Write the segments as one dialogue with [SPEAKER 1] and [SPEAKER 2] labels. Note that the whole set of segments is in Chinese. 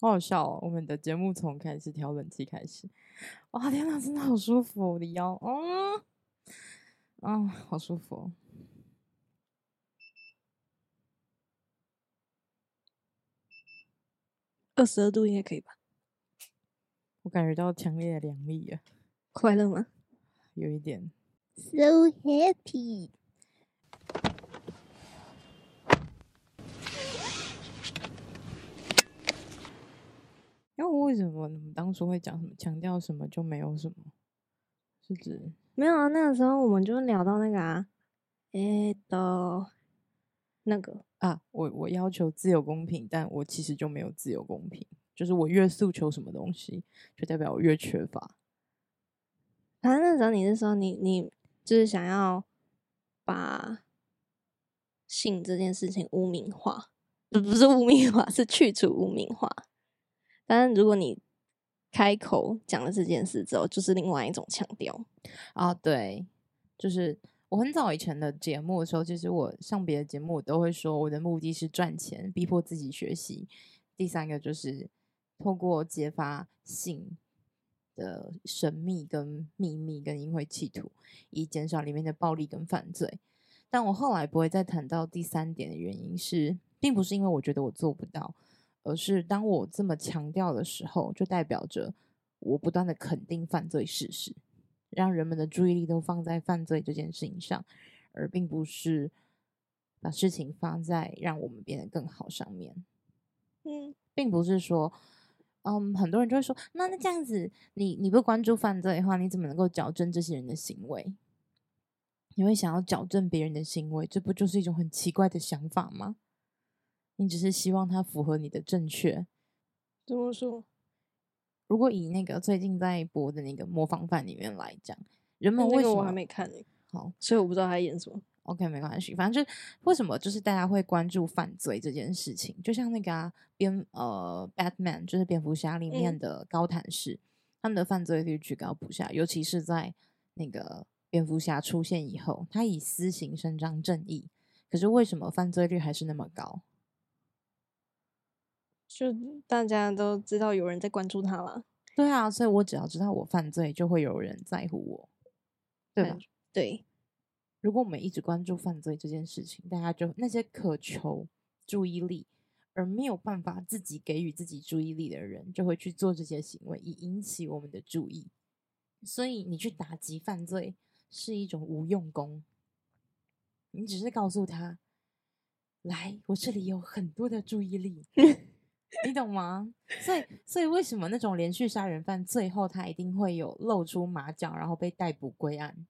[SPEAKER 1] 好好笑哦！我们的节目从开始调冷气开始，哇天哪，真的好舒服，我的腰，嗯，嗯，好舒服。
[SPEAKER 2] 二十二度应该可以吧？
[SPEAKER 1] 我感觉到强烈的凉意啊！
[SPEAKER 2] 快乐吗？
[SPEAKER 1] 有一点。
[SPEAKER 2] So happy。
[SPEAKER 1] 因为为什么你们当初会讲什么强调什么就没有什么？是指
[SPEAKER 2] 没有啊？那个时候我们就聊到那个啊，诶的，那个
[SPEAKER 1] 啊，我我要求自由公平，但我其实就没有自由公平，就是我越诉求什么东西，就代表我越缺乏。
[SPEAKER 2] 反正那时候你是说你你就是想要把性这件事情污名化，不不是污名化，是去除污名化。但如果你开口讲了这件事之后，就是另外一种强调
[SPEAKER 1] 啊。对，就是我很早以前的节目的时候，其实我上别的节目，我都会说我的目的是赚钱，逼迫自己学习。第三个就是透过揭发性的神秘跟秘密跟淫秽企图，以减少里面的暴力跟犯罪。但我后来不会再谈到第三点的原因是，并不是因为我觉得我做不到。而是当我这么强调的时候，就代表着我不断的肯定犯罪事实，让人们的注意力都放在犯罪这件事情上，而并不是把事情放在让我们变得更好上面。嗯，并不是说，嗯，很多人就会说，那那这样子，你你不关注犯罪的话，你怎么能够矫正这些人的行为？你会想要矫正别人的行为，这不就是一种很奇怪的想法吗？你只是希望它符合你的正确。
[SPEAKER 2] 怎么说？
[SPEAKER 1] 如果以那个最近在播的那个模仿犯里面来讲，人们为什么
[SPEAKER 2] 我还没看呢？
[SPEAKER 1] 好，
[SPEAKER 2] 所以我不知道他演什么。
[SPEAKER 1] OK，没关系，反正就为什么就是大家会关注犯罪这件事情，就像那个啊，蝙呃，Batman 就是蝙蝠侠里面的高谭市，嗯、他们的犯罪率居高不下，尤其是在那个蝙蝠侠出现以后，他以私刑伸张正义，可是为什么犯罪率还是那么高？
[SPEAKER 2] 就大家都知道有人在关注他了，
[SPEAKER 1] 对啊，所以我只要知道我犯罪，就会有人在乎我，对吧？
[SPEAKER 2] 对。
[SPEAKER 1] 如果我们一直关注犯罪这件事情，大家就那些渴求注意力而没有办法自己给予自己注意力的人，就会去做这些行为，以引起我们的注意。所以你去打击犯罪是一种无用功，你只是告诉他：“来，我这里有很多的注意力。” 你懂吗？所以，所以为什么那种连续杀人犯最后他一定会有露出马脚，然后被逮捕归案？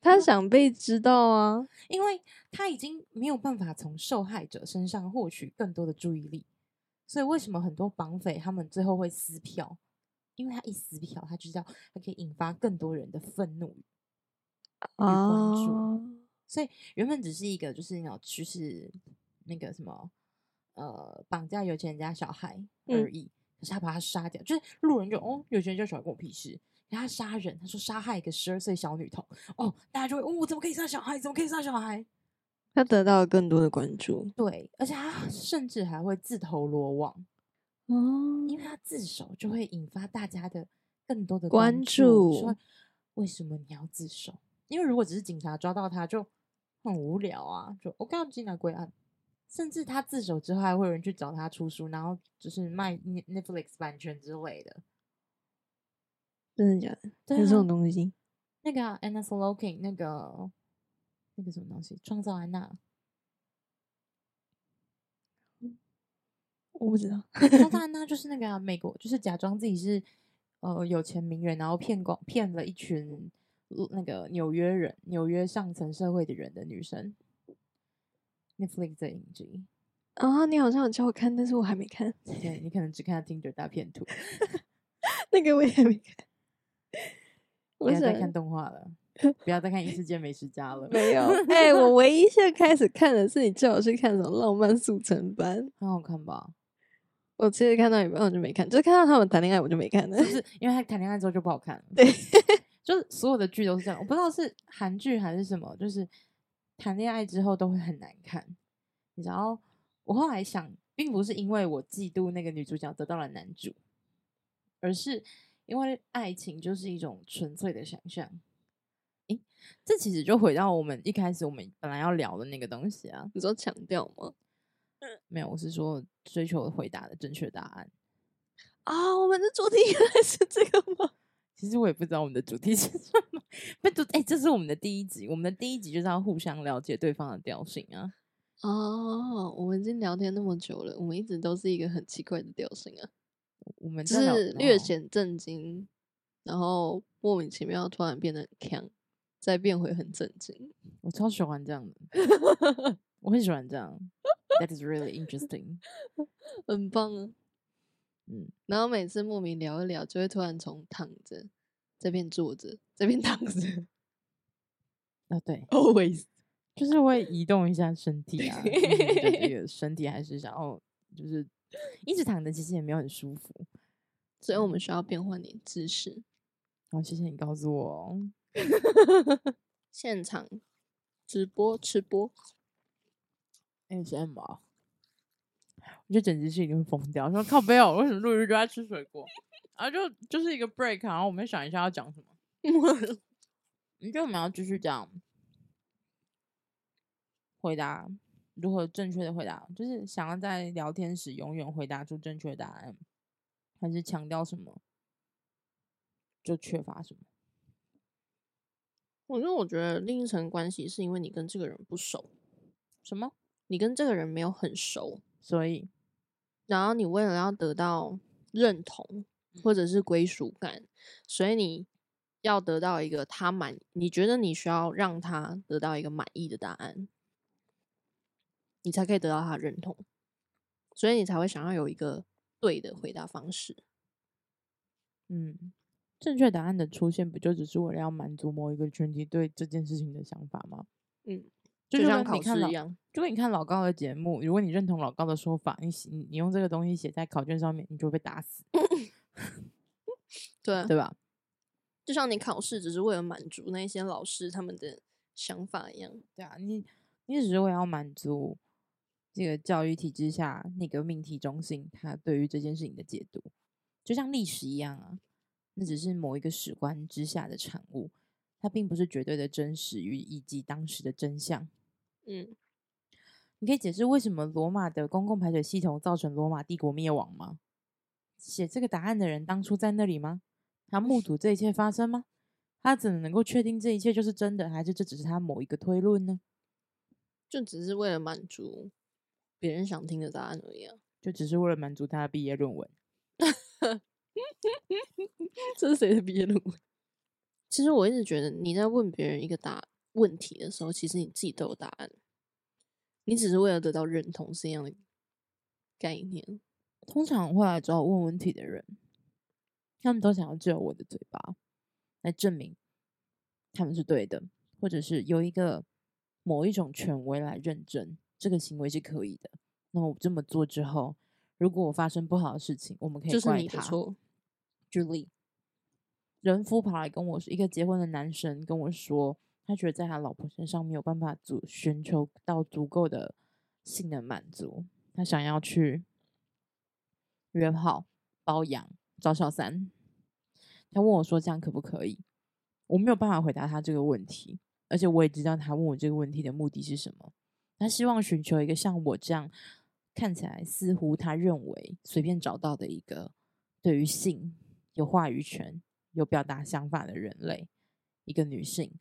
[SPEAKER 2] 他想被知道啊，
[SPEAKER 1] 因为他已经没有办法从受害者身上获取更多的注意力。所以，为什么很多绑匪他们最后会撕票？因为他一撕票，他就知道他可以引发更多人的愤怒与关注。Oh. 所以，原本只是一个就是那种就是那个什么。呃，绑架有钱人家小孩而已，嗯、可是他把他杀掉，就是路人就哦，有钱人家小孩关我屁事。然后他杀人，他说杀害一个十二岁小女童，哦，大家就会哦，怎么可以杀小孩？怎么可以杀小孩？
[SPEAKER 2] 他得到了更多的关注，
[SPEAKER 1] 对，而且他甚至还会自投罗网哦，因为他自首就会引发大家的更多的关注。为什么你要自首？因为如果只是警察抓到他就很无聊啊，就我刚刚进来归案。甚至他自首之后，还会有人去找他出书，然后就是卖 Netflix 版权之类的。
[SPEAKER 2] 真的假的？
[SPEAKER 1] 对、啊，
[SPEAKER 2] 有这种东西？
[SPEAKER 1] 那个、啊、Anna Sorokin 那个那个什么东西？创造安娜？
[SPEAKER 2] 我不知道。
[SPEAKER 1] 创造 安娜就是那个、啊、美国，就是假装自己是呃有钱名媛，然后骗光骗了一群那个纽约人、纽约上层社会的人的女生。Netflix 的影集，
[SPEAKER 2] 啊，你好像有叫我看，但是我还没看。
[SPEAKER 1] 对，你可能只看到 Tinder 大片图，
[SPEAKER 2] 那个我也还没看。
[SPEAKER 1] 不要再看动画了，不要再看异世界美食家了。
[SPEAKER 2] 没有，哎、欸，我 唯一现在开始看的是你叫我去看什么《浪漫速成班》，
[SPEAKER 1] 很好看吧？
[SPEAKER 2] 我其实看到一半我就没看，就是看到他们谈恋爱我就没看了，
[SPEAKER 1] 就是因为他谈恋爱之后就不好看了。
[SPEAKER 2] 对，
[SPEAKER 1] 就是所有的剧都是这样，我不知道是韩剧还是什么，就是谈恋爱之后都会很难看。你知道，我后来想，并不是因为我嫉妒那个女主角得到了男主，而是因为爱情就是一种纯粹的想象。诶，这其实就回到我们一开始我们本来要聊的那个东西啊，
[SPEAKER 2] 你说强调吗？
[SPEAKER 1] 没有，我是说追求回答的正确答案
[SPEAKER 2] 啊！我们的主题原来是这个吗？
[SPEAKER 1] 其实我也不知道我们的主题 是什么。不，都哎，这是我们的第一集，我们的第一集就是要互相了解对方的调性啊。
[SPEAKER 2] 哦，我们已经聊天那么久了，我们一直都是一个很奇怪的调性啊。
[SPEAKER 1] 我们
[SPEAKER 2] 就是略显震惊，然后莫名其妙突然变得很强，再变回很震惊。
[SPEAKER 1] 我超喜欢这样的，我很喜欢这样。That is really interesting，
[SPEAKER 2] 很棒啊。嗯，然后每次莫名聊一聊，就会突然从躺着这边坐着，这边躺着。
[SPEAKER 1] 啊，对
[SPEAKER 2] ，always
[SPEAKER 1] 就是会移动一下身体啊，这个 身体还是想要，就是一直躺着，其实也没有很舒服，
[SPEAKER 2] 所以我们需要变换点姿势。
[SPEAKER 1] 好，谢谢你告诉我哦。
[SPEAKER 2] 现场直播吃播。
[SPEAKER 1] ASMR 嘛，我觉得简直是一定会疯掉。说靠背哦，为什么录日就在吃水果？啊，就就是一个 break，然后我们想一下要讲什么。你觉得我们要继续讲回答如何正确的回答，就是想要在聊天时永远回答出正确答案，还是强调什么就缺乏什么？
[SPEAKER 2] 我因为我觉得另一层关系是因为你跟这个人不熟，
[SPEAKER 1] 什么？
[SPEAKER 2] 你跟这个人没有很熟，
[SPEAKER 1] 所以，
[SPEAKER 2] 然后你为了要得到认同或者是归属感，所以你要得到一个他满，你觉得你需要让他得到一个满意的答案，你才可以得到他认同，所以你才会想要有一个对的回答方式。
[SPEAKER 1] 嗯，正确答案的出现不就只是为了要满足某一个群体对这件事情的想法吗？
[SPEAKER 2] 嗯。
[SPEAKER 1] 就像考试一样，就跟你看老高的节目，如果你认同老高的说法，你你用这个东西写在考卷上面，你就会被打死。
[SPEAKER 2] 对
[SPEAKER 1] 对吧？
[SPEAKER 2] 就像你考试只是为了满足那些老师他们的想法一样。
[SPEAKER 1] 对啊，你你只是为了要满足这个教育体制下那个命题中心他对于这件事情的解读，就像历史一样啊，那只是某一个史观之下的产物，它并不是绝对的真实与以及当时的真相。
[SPEAKER 2] 嗯，
[SPEAKER 1] 你可以解释为什么罗马的公共排水系统造成罗马帝国灭亡吗？写这个答案的人当初在那里吗？他目睹这一切发生吗？他怎么能够确定这一切就是真的，还是这只是他某一个推论呢？
[SPEAKER 2] 就只是为了满足别人想听的答案而已啊！
[SPEAKER 1] 就只是为了满足他的毕业论文？
[SPEAKER 2] 这是谁的毕业论文？其实我一直觉得你在问别人一个答案。问题的时候，其实你自己都有答案，你只是为了得到认同是一样的概念。
[SPEAKER 1] 通常会来找我问问题的人，他们都想要借我的嘴巴来证明他们是对的，或者是有一个某一种权威来认证这个行为是可以的。那么我这么做之后，如果我发生不好的事情，我们可以怪他。举例，人夫跑来跟我说，一个结婚的男生跟我说。他觉得在他老婆身上没有办法足寻求到足够的性的满足，他想要去约炮、包养、找小三。他问我说：“这样可不可以？”我没有办法回答他这个问题，而且我也知道他问我这个问题的目的是什么。他希望寻求一个像我这样看起来似乎他认为随便找到的一个对于性有话语权、有表达想法的人类，一个女性。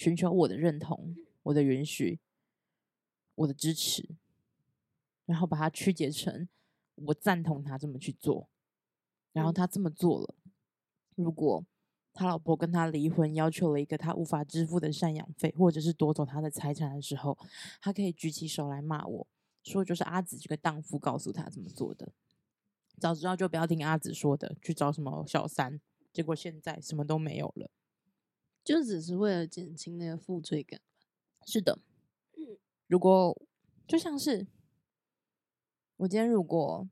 [SPEAKER 1] 寻求我的认同，我的允许，我的支持，然后把它曲解成我赞同他这么去做，然后他这么做了。如果他老婆跟他离婚，要求了一个他无法支付的赡养费，或者是夺走他的财产的时候，他可以举起手来骂我，说就是阿紫这个荡妇告诉他怎么做的。早知道就不要听阿紫说的，去找什么小三，结果现在什么都没有了，
[SPEAKER 2] 就只是为了减轻那个负罪感。
[SPEAKER 1] 是的，如果就像是我今天如果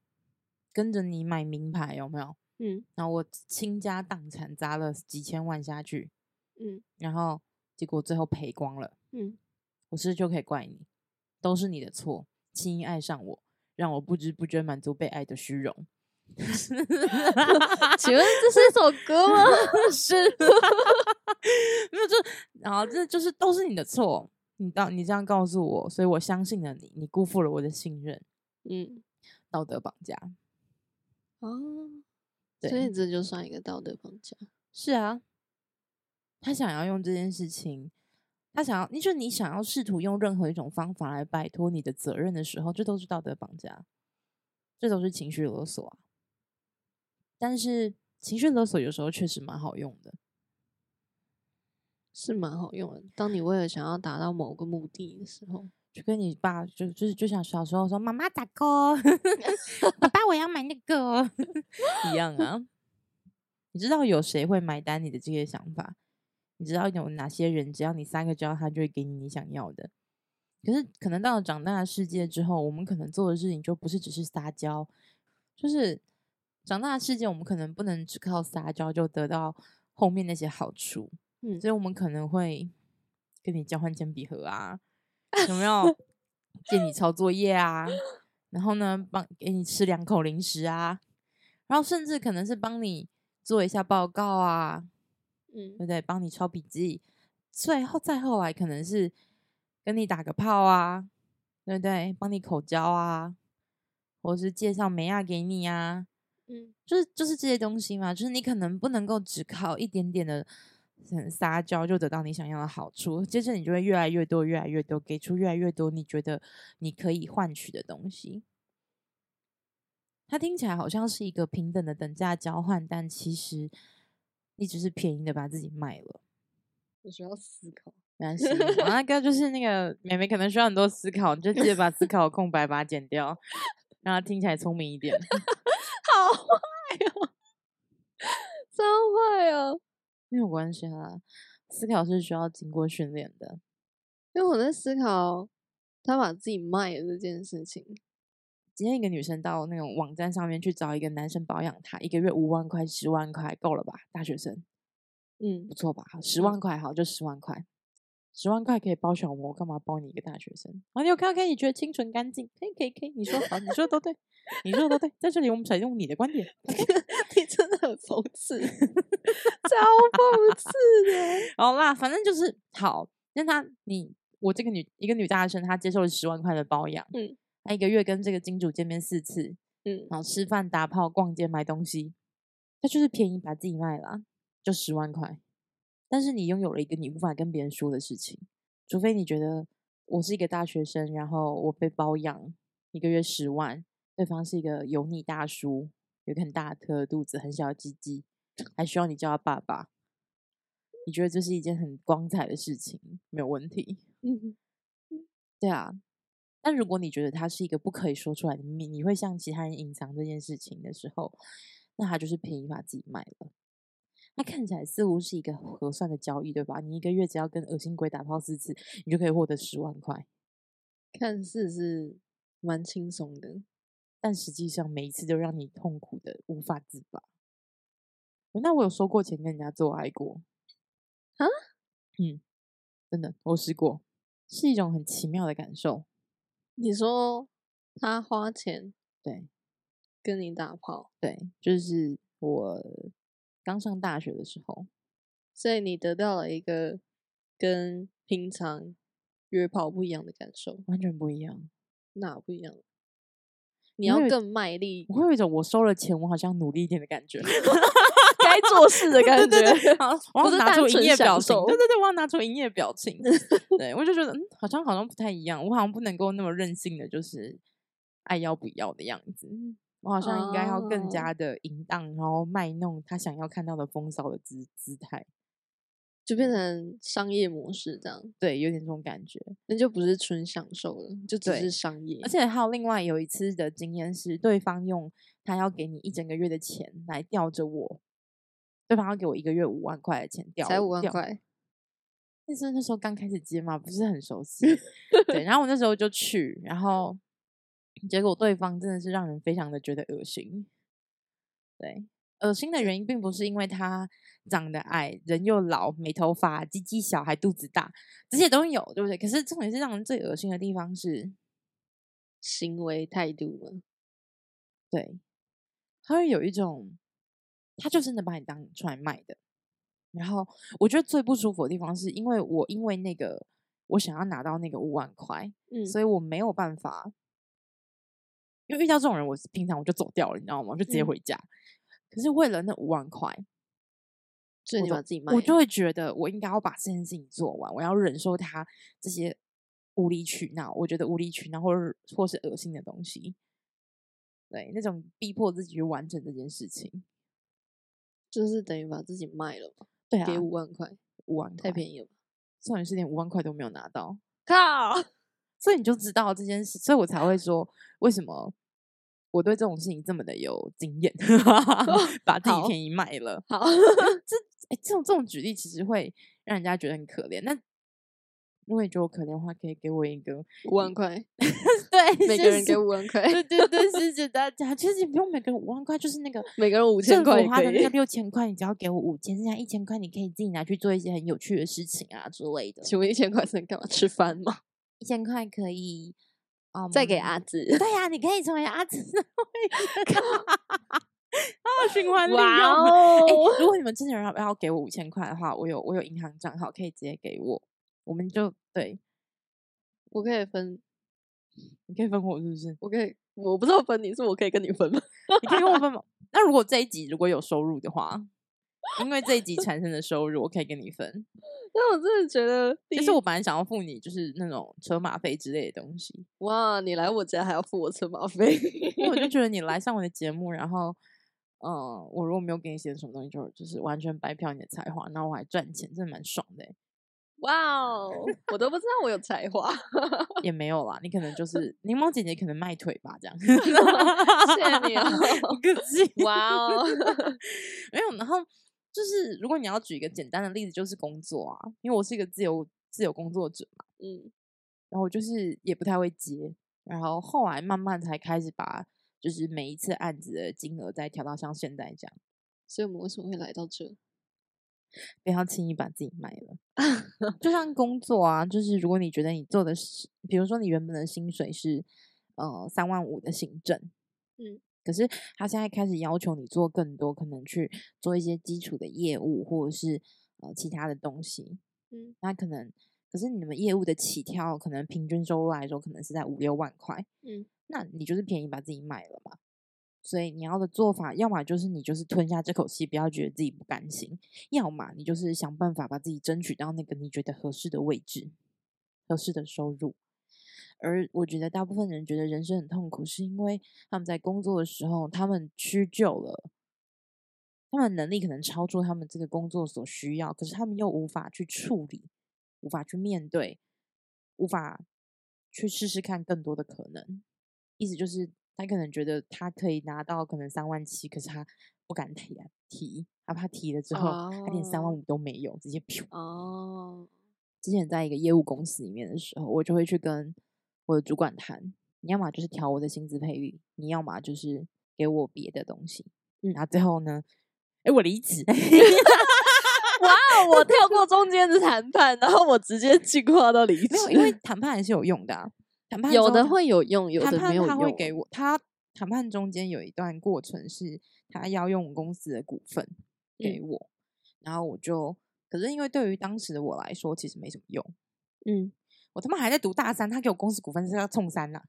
[SPEAKER 1] 跟着你买名牌，有没有？嗯，然后我倾家荡产砸了几千万下去，嗯，然后结果最后赔光了，嗯，我是不是就可以怪你？都是你的错，轻易爱上我，让我不知不觉满足被爱的虚荣。
[SPEAKER 2] 请问这是一首歌吗？
[SPEAKER 1] 是，没有就，然后这就是都是你的错。你到你这样告诉我，所以我相信了你，你辜负了我的信任。嗯，道德绑架。
[SPEAKER 2] 哦，所以这就算一个道德绑架。
[SPEAKER 1] 是啊，他想要用这件事情，他想要，你说你想要试图用任何一种方法来摆脱你的责任的时候，这都是道德绑架，这都是情绪勒索啊。但是情绪勒索有时候确实蛮好用的，
[SPEAKER 2] 是蛮好用的。当你为了想要达到某个目的的时候，
[SPEAKER 1] 就跟你爸就就是就像小时候说“妈妈打 call”，爸爸我要买那个 一样啊。你知道有谁会买单你的这些想法？你知道有哪些人只要你三个交，他就会给你你想要的？可是可能到了长大的世界之后，我们可能做的事情就不是只是撒娇，就是。长大的世界，我们可能不能只靠撒娇就得到后面那些好处，嗯，所以我们可能会跟你交换铅笔盒啊，有没有？借你抄作业啊，然后呢，帮给你吃两口零食啊，然后甚至可能是帮你做一下报告啊，嗯，对不对？帮你抄笔记，最后再后来可能是跟你打个炮啊，对不对？帮你口交啊，或是介绍美亚给你啊。嗯，就是就是这些东西嘛，就是你可能不能够只靠一点点的撒娇就得到你想要的好处，接着你就会越来越多，越来越多，给出越来越多你觉得你可以换取的东西。它听起来好像是一个平等的等价交换，但其实你只是便宜的把自己卖了。
[SPEAKER 2] 我需要思考，
[SPEAKER 1] 没关系。那个就是那个妹妹可能需要很多思考，你就记得把思考的空白把它剪掉，让它听起来聪明一点。
[SPEAKER 2] 好坏哦，真坏哦！
[SPEAKER 1] 没有关系啊，思考是需要经过训练的。
[SPEAKER 2] 因为我在思考他把自己卖了这件事情。
[SPEAKER 1] 今天一个女生到那种网站上面去找一个男生保养她，一个月五万块、十万块够了吧？大学生，嗯，不错吧？十万块好，就十万块。十万块可以包小模，干嘛包你一个大学生？啊，你有看看？你觉得清纯干净？可以，可以，可以。你说好，你说的都对，你说的都对。在这里，我们采用你的观点。
[SPEAKER 2] 你真的很讽刺，超讽刺的。
[SPEAKER 1] 好啦，反正就是好。那他，你，我这个女一个女大学生，她接受了十万块的包养，嗯，她一个月跟这个金主见面四次，嗯，然后吃饭、打炮、逛街、买东西，她就是便宜把自己卖了，就十万块。但是你拥有了一个你无法跟别人说的事情，除非你觉得我是一个大学生，然后我被包养一个月十万，对方是一个油腻大叔，有个很大的肚子，很小的鸡鸡，还需要你叫他爸爸，你觉得这是一件很光彩的事情，没有问题。嗯，对啊。但如果你觉得他是一个不可以说出来的秘密，你会向其他人隐藏这件事情的时候，那他就是便宜把自己卖了。它看起来似乎是一个合算的交易，对吧？你一个月只要跟恶心鬼打炮四次，你就可以获得十万块。
[SPEAKER 2] 看似是蛮轻松的，
[SPEAKER 1] 但实际上每一次都让你痛苦的无法自拔。那我有收过钱跟人家做爱过啊？嗯，真的，我试过，是一种很奇妙的感受。
[SPEAKER 2] 你说他花钱
[SPEAKER 1] 对
[SPEAKER 2] 跟你打炮，
[SPEAKER 1] 对，就是我。刚上大学的时候，
[SPEAKER 2] 所以你得到了一个跟平常约炮不一样的感受，
[SPEAKER 1] 完全不一样。
[SPEAKER 2] 哪不一样？你要更卖力，
[SPEAKER 1] 我会有一种我收了钱，我好像努力一点的感觉，
[SPEAKER 2] 该做事的感觉。对对对，
[SPEAKER 1] 我要拿出营业表情。对对对，我要拿出营业表情。对，我就觉得，嗯，好像好像不太一样。我好像不能够那么任性的，就是爱要不要的样子。我好像应该要更加的淫荡，然后卖弄他想要看到的风骚的姿姿态。
[SPEAKER 2] 就变成商业模式这样。
[SPEAKER 1] 对，有点这种感觉，
[SPEAKER 2] 那就不是纯享受了，就只是商业。
[SPEAKER 1] 而且还有另外有一次的经验是，对方用他要给你一整个月的钱来吊着我，对方要给我一个月五万块的钱吊，
[SPEAKER 2] 才五万块。
[SPEAKER 1] 那时候那时候刚开始接嘛，不是很熟悉。对，然后我那时候就去，然后结果对方真的是让人非常的觉得恶心。对，恶心的原因并不是因为他长得矮、人又老、没头发、鸡鸡小还肚子大，这些都有，对不对？可是重点是让人最恶心的地方是
[SPEAKER 2] 行为态度了。
[SPEAKER 1] 对，他会有一种，他就真的把你当出来卖的。然后我觉得最不舒服的地方是因为我因为那个我想要拿到那个五万块，嗯，所以我没有办法，因为遇到这种人，我平常我就走掉了，你知道吗？就直接回家。嗯、可是为了那五万块，
[SPEAKER 2] 所以你把自己卖，
[SPEAKER 1] 我就会觉得我应该要把这件事情做完，我要忍受他这些无理取闹，我觉得无理取闹或者或是恶心的东西，对，那种逼迫自己去完成这件事情，
[SPEAKER 2] 就是等于把自己卖了吧。
[SPEAKER 1] 对啊，
[SPEAKER 2] 给五万块，
[SPEAKER 1] 五万块
[SPEAKER 2] 太便宜了。
[SPEAKER 1] 少女是连五万块都没有拿到，
[SPEAKER 2] 靠！
[SPEAKER 1] 所以你就知道这件事，所以我才会说，为什么我对这种事情这么的有经验，把自己便宜卖了。
[SPEAKER 2] 好，
[SPEAKER 1] 这哎，这种这种举例其实会让人家觉得很可怜。那如果你觉得我可怜的话，可以给我一个
[SPEAKER 2] 五万块。
[SPEAKER 1] 对，
[SPEAKER 2] 每个人给五万块。
[SPEAKER 1] 对对对，谢谢大家。其实也不用每个人五万块，就是那个
[SPEAKER 2] 每个人五千块，
[SPEAKER 1] 花的那个六千块，你只要给我五千，剩下一千块你可以自己拿去做一些很有趣的事情啊之类的。
[SPEAKER 2] 请问一千块是能干嘛？吃饭吗？
[SPEAKER 1] 一千块可以，
[SPEAKER 2] 嗯，再给阿紫。
[SPEAKER 1] 对呀，你可以成为阿紫的会员。啊，循环利用。
[SPEAKER 2] 哇哦！
[SPEAKER 1] 如果你们真的要要给我五千块的话，我有我有银行账号，可以直接给我。我们就对，
[SPEAKER 2] 我可以分，
[SPEAKER 1] 你可以分我是不是？
[SPEAKER 2] 我可以，我不知道分你是我可以跟你分吗？
[SPEAKER 1] 你可以跟我分吗？那如果这一集如果有收入的话，因为这一集产生的收入，我可以跟你分。
[SPEAKER 2] 但我真的觉得，
[SPEAKER 1] 其实我本来想要付你就是那种车马费之类的东西。
[SPEAKER 2] 哇，你来我家还要付我车马费？
[SPEAKER 1] 因为我就觉得你 来上我的节目，然后，嗯，我如果没有给你写什么东西，就就是完全白嫖你的才华，那我还赚钱，真的蛮爽的。
[SPEAKER 2] 哇哦！我都不知道我有才华，
[SPEAKER 1] 也没有啦。你可能就是柠檬姐姐，可能卖腿吧，这样。
[SPEAKER 2] 谢谢你哦，
[SPEAKER 1] 不客气。
[SPEAKER 2] 哇哦，
[SPEAKER 1] 没有。然后就是，如果你要举一个简单的例子，就是工作啊，因为我是一个自由自由工作者嘛，嗯。然后就是也不太会接，然后后来慢慢才开始把，就是每一次案子的金额再调到像现在这样。
[SPEAKER 2] 所以我们为什么会来到这？
[SPEAKER 1] 不要轻易把自己卖了，就像工作啊，就是如果你觉得你做的是，比如说你原本的薪水是呃三万五的行政，嗯，可是他现在开始要求你做更多，可能去做一些基础的业务或者是呃其他的东西，嗯，那可能可是你们业务的起跳，可能平均收入来说，可能是在五六万块，嗯，那你就是便宜把自己卖了嘛。所以你要的做法，要么就是你就是吞下这口气，不要觉得自己不甘心；要么你就是想办法把自己争取到那个你觉得合适的位置、合适的收入。而我觉得大部分人觉得人生很痛苦，是因为他们在工作的时候，他们屈就了，他们能力可能超出他们这个工作所需要，可是他们又无法去处理，无法去面对，无法去试试看更多的可能。意思就是。他可能觉得他可以拿到可能三万七，可是他不敢提啊，提，他怕提了之后，oh. 他连三万五都没有，直接噗。哦。Oh. 之前在一个业务公司里面的时候，我就会去跟我的主管谈，你要么就是调我的薪资配率，你要么就是给我别的东西。嗯，然后最后呢，哎，我离职。
[SPEAKER 2] 哇哦，我跳过中间的谈判，然后我直接进化到离职，
[SPEAKER 1] 因为谈判还是有用的啊。谈判
[SPEAKER 2] 有的会有用，有的没有用。
[SPEAKER 1] 他会给我，他谈判中间有一段过程是，他要用公司的股份给我，嗯、然后我就，可是因为对于当时的我来说，其实没什么用。嗯，我他妈还在读大三，他给我公司股份是要冲三呐？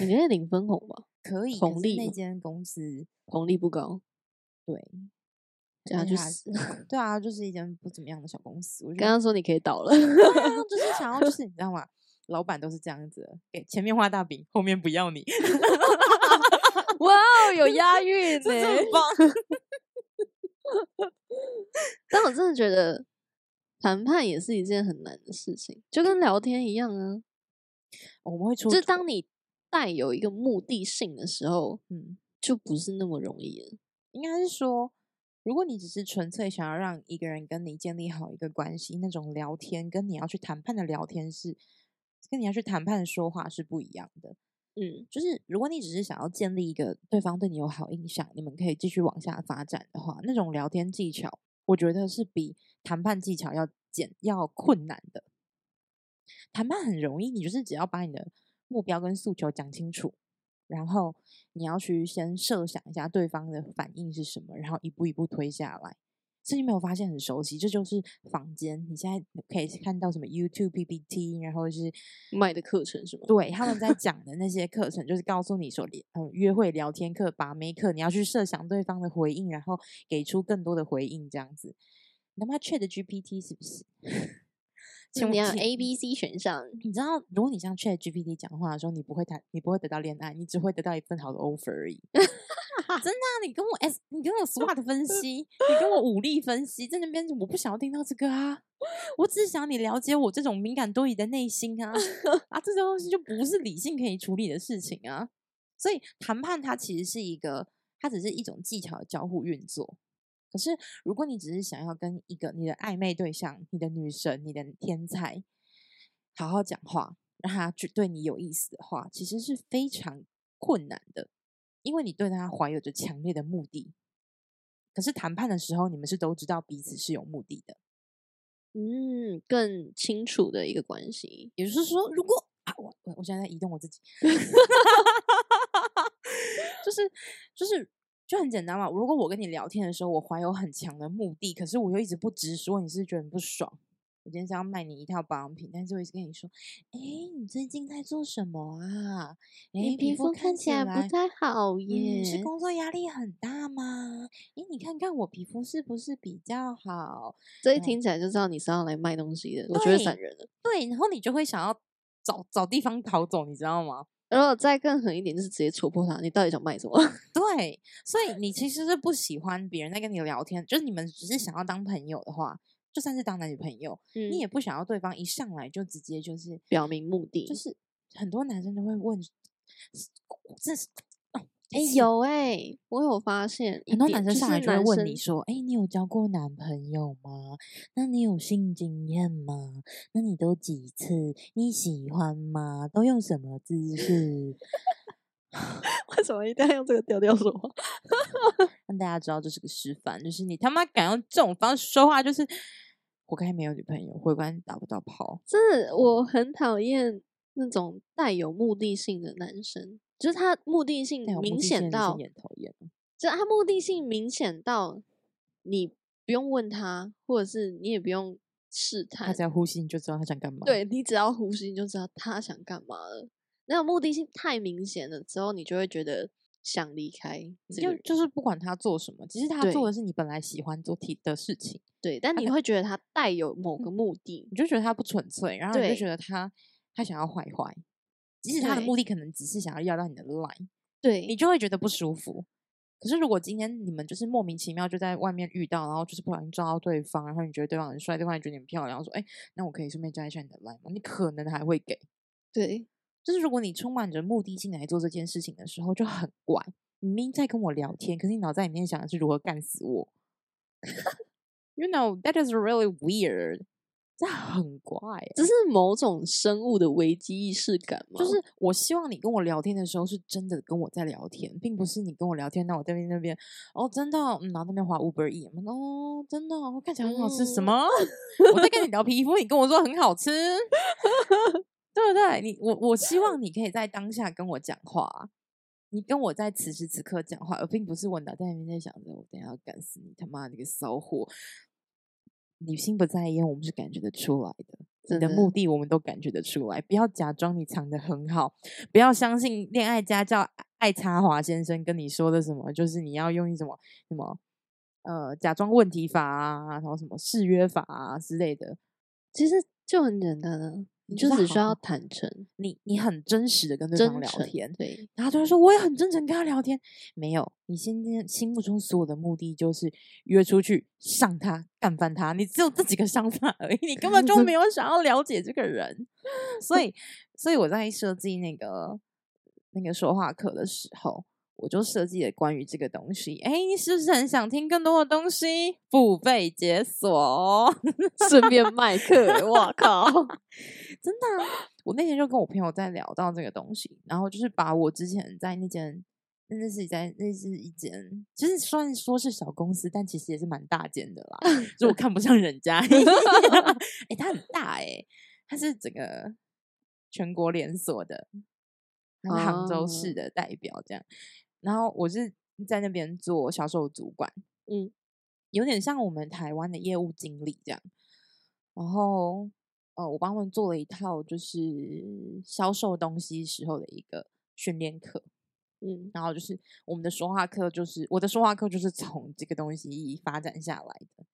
[SPEAKER 2] 你可以领分红吧？
[SPEAKER 1] 可以，红利那间公司
[SPEAKER 2] 红利不高。
[SPEAKER 1] 对，
[SPEAKER 2] 这样就是
[SPEAKER 1] 对啊，就是一间不怎么样的小公司。我
[SPEAKER 2] 刚刚说你可以倒了，
[SPEAKER 1] 就是想要，就是你知道吗？老板都是这样子，给前面画大饼，后面不要你。
[SPEAKER 2] 哇哦，有押韵 呢，很棒。但我真的觉得，谈判也是一件很难的事情，就跟聊天一样啊。
[SPEAKER 1] 我们会出，
[SPEAKER 2] 就是当你带有一个目的性的时候，
[SPEAKER 1] 嗯，
[SPEAKER 2] 就不是那么容易了。
[SPEAKER 1] 应该是说，如果你只是纯粹想要让一个人跟你建立好一个关系，那种聊天跟你要去谈判的聊天是，跟你要去谈判说话是不一样的。嗯，就是如果你只是想要建立一个对方对你有好印象，你们可以继续往下发展的话，那种聊天技巧，我觉得是比谈判技巧要简要困难的。谈判很容易，你就是只要把你的目标跟诉求讲清楚，然后你要去先设想一下对方的反应是什么，然后一步一步推下来。所以你没有发现很熟悉，这就是房间你现在可以看到什么 YouTube PPT，然后是
[SPEAKER 2] 卖的课程什么？
[SPEAKER 1] 对，他们在讲的那些课程，就是告诉你说，嗯，约会聊天课、把妹课，你要去设想对方的回应，然后给出更多的回应，这样子。你他妈 ChatGPT 是不是？
[SPEAKER 2] 请你要 A、B、C 选项。
[SPEAKER 1] 你知道，如果你像 ChatGPT 讲话的时候，你不会谈，你不会得到恋爱，你只会得到一份好的 offer 而已。真的啊，你跟我 S，你跟我 SWOT 分析，你跟我武力分析，在那边我不想要听到这个啊，我只是想你了解我这种敏感多疑的内心啊啊，这些东西就不是理性可以处理的事情啊。所以谈判它其实是一个，它只是一种技巧的交互运作。可是如果你只是想要跟一个你的暧昧对象、你的女神、你的天才好好讲话，让他去对你有意思的话，其实是非常困难的。因为你对他怀有着强烈的目的，可是谈判的时候，你们是都知道彼此是有目的的，
[SPEAKER 2] 嗯，更清楚的一个关系。
[SPEAKER 1] 也就是说，如果啊，我我我现在在移动我自己，就是就是就很简单嘛。如果我跟你聊天的时候，我怀有很强的目的，可是我又一直不直说，你是觉得很不爽？我今天是要卖你一套保养品，但是我一直跟你说，哎，你最近在做什么啊？
[SPEAKER 2] 你皮肤看起来不太好耶，
[SPEAKER 1] 嗯，是工作压力很大吗？哎，你看看我皮肤是不是比较好？
[SPEAKER 2] 这一听起来就知道你是要来卖东西的，我觉得闪人了。
[SPEAKER 1] 对，然后你就会想要找找地方逃走，你知道吗？
[SPEAKER 2] 然后再更狠一点，就是直接戳破他，你到底想卖什么？
[SPEAKER 1] 对，所以你其实是不喜欢别人在跟你聊天，就是你们只是想要当朋友的话。就算是当男女朋友，嗯，你也不想要对方一上来就直接就是
[SPEAKER 2] 表明目的。
[SPEAKER 1] 就是很多男生都会问，这是
[SPEAKER 2] 哎、欸、有哎、欸，我有发现
[SPEAKER 1] 很多男生上来就会问你说，哎、欸，你有交过男朋友吗？那你有性经验吗？那你都几次？你喜欢吗？都用什么姿势？
[SPEAKER 2] 为什么一定要用这个调调说话？
[SPEAKER 1] 让大家知道这是个示范，就是你他妈敢用这种方式说话，就是。我该没有女朋友，会关打不到炮？
[SPEAKER 2] 真的，我很讨厌那种带有目的性的男生，就是他目的性明显到，
[SPEAKER 1] 讨厌，
[SPEAKER 2] 就他目的性明显到，你不用问他，或者是你也不用试探，
[SPEAKER 1] 他只要呼吸你就知道他想干嘛。
[SPEAKER 2] 对，你只要呼吸你就知道他想干嘛了。那种目的性太明显了之后，你就会觉得想离开。
[SPEAKER 1] 就就是不管他做什么，其实他做的是你本来喜欢做题的事情。
[SPEAKER 2] 对，但你会觉得他带有某个目的，
[SPEAKER 1] 你就觉得他不纯粹，然后你就觉得他他想要坏坏，即使他的目的可能只是想要要到你的 line，
[SPEAKER 2] 对，
[SPEAKER 1] 你就会觉得不舒服。可是如果今天你们就是莫名其妙就在外面遇到，然后就是不小心撞到对方，然后你觉得对方很帅，对方也觉得你很漂亮，然后说哎，那我可以顺便加一下你的 line 吗？你可能还会给。
[SPEAKER 2] 对，就是
[SPEAKER 1] 如果你充满着目的性来做这件事情的时候，就很怪。你明明在跟我聊天，可是你脑袋里面想的是如何干死我。You know that is really weird，这很怪，
[SPEAKER 2] 这是某种生物的危机意识感吗？
[SPEAKER 1] 就是我希望你跟我聊天的时候是真的跟我在聊天，并不是你跟我聊天，那我在那边那边哦，真的，嗯，然后那边滑 Uber Eats，哦，真的，我看起来很好吃，嗯、什 么？我在跟你聊皮肤，你跟我说很好吃，对不对？你我我希望你可以在当下跟我讲话。你跟我在此时此刻讲话，而并不是我脑袋里面在想着我等下要干死你他妈那个骚货。你心不在焉，我们是感觉得出来的。你的目的我们都感觉得出来，不要假装你藏得很好，不要相信恋爱家教爱插华先生跟你说的什么，就是你要用一什么什么呃假装问题法啊，然后什么誓约法啊之类的。
[SPEAKER 2] 其实就很简单啊，你就只需要坦诚，
[SPEAKER 1] 你你很真实的跟对方聊天，
[SPEAKER 2] 对，
[SPEAKER 1] 然后他就会说我也很真诚跟他聊天。没有，你现在心目中所有的目的就是约出去上他干翻他，你只有这几个想法而已，你根本就没有想要了解这个人。所以，所以我在设计那个那个说话课的时候。我就设计了关于这个东西，哎，你是不是很想听更多的东西？付费解锁，
[SPEAKER 2] 顺便卖课。我靠，
[SPEAKER 1] 真的啊！我那天就跟我朋友在聊到这个东西，然后就是把我之前在那间，那是在那是一间，其实虽然说是小公司，但其实也是蛮大间的啦。就我看不上人家，哎，它很大哎，它是整个全国连锁的，杭州市的代表这样。然后我是在那边做销售主管，嗯，有点像我们台湾的业务经理这样。然后，呃，我帮他们做了一套就是销售东西时候的一个训练课，嗯，然后就是我们的说话课，就是我的说话课就是从这个东西发展下来的。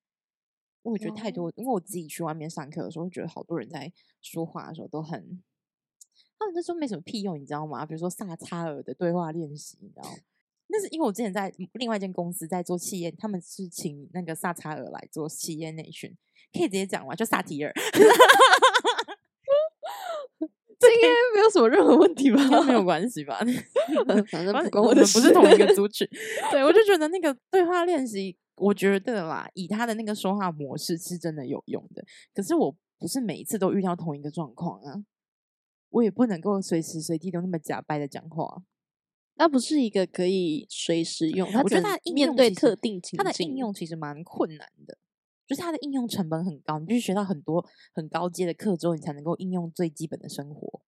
[SPEAKER 1] 我觉得太多，因为我自己去外面上课的时候，觉得好多人在说话的时候都很。他们那时候没什么屁用，你知道吗？比如说萨查尔的对话练习，你知道？那是因为我之前在另外一间公司在做企业，他们是请那个萨查尔来做企业内训，可以直接讲完？就萨提尔，
[SPEAKER 2] 这应该没有什么任何问题吧？
[SPEAKER 1] 没有 关系吧？
[SPEAKER 2] 反正不关我的，
[SPEAKER 1] 不是同一个族群。对，我就觉得那个对话练习，我觉得啦，以他的那个说话模式是真的有用的。可是我不是每一次都遇到同一个状况啊。我也不能够随时随地都那么假掰的讲话，
[SPEAKER 2] 那不是一个可以随时用。
[SPEAKER 1] 我觉得它
[SPEAKER 2] 面对特定情境，
[SPEAKER 1] 它的应用其实蛮困难的，就是它的应用成本很高，你必须学到很多很高阶的课之后，你才能够应用最基本的生活。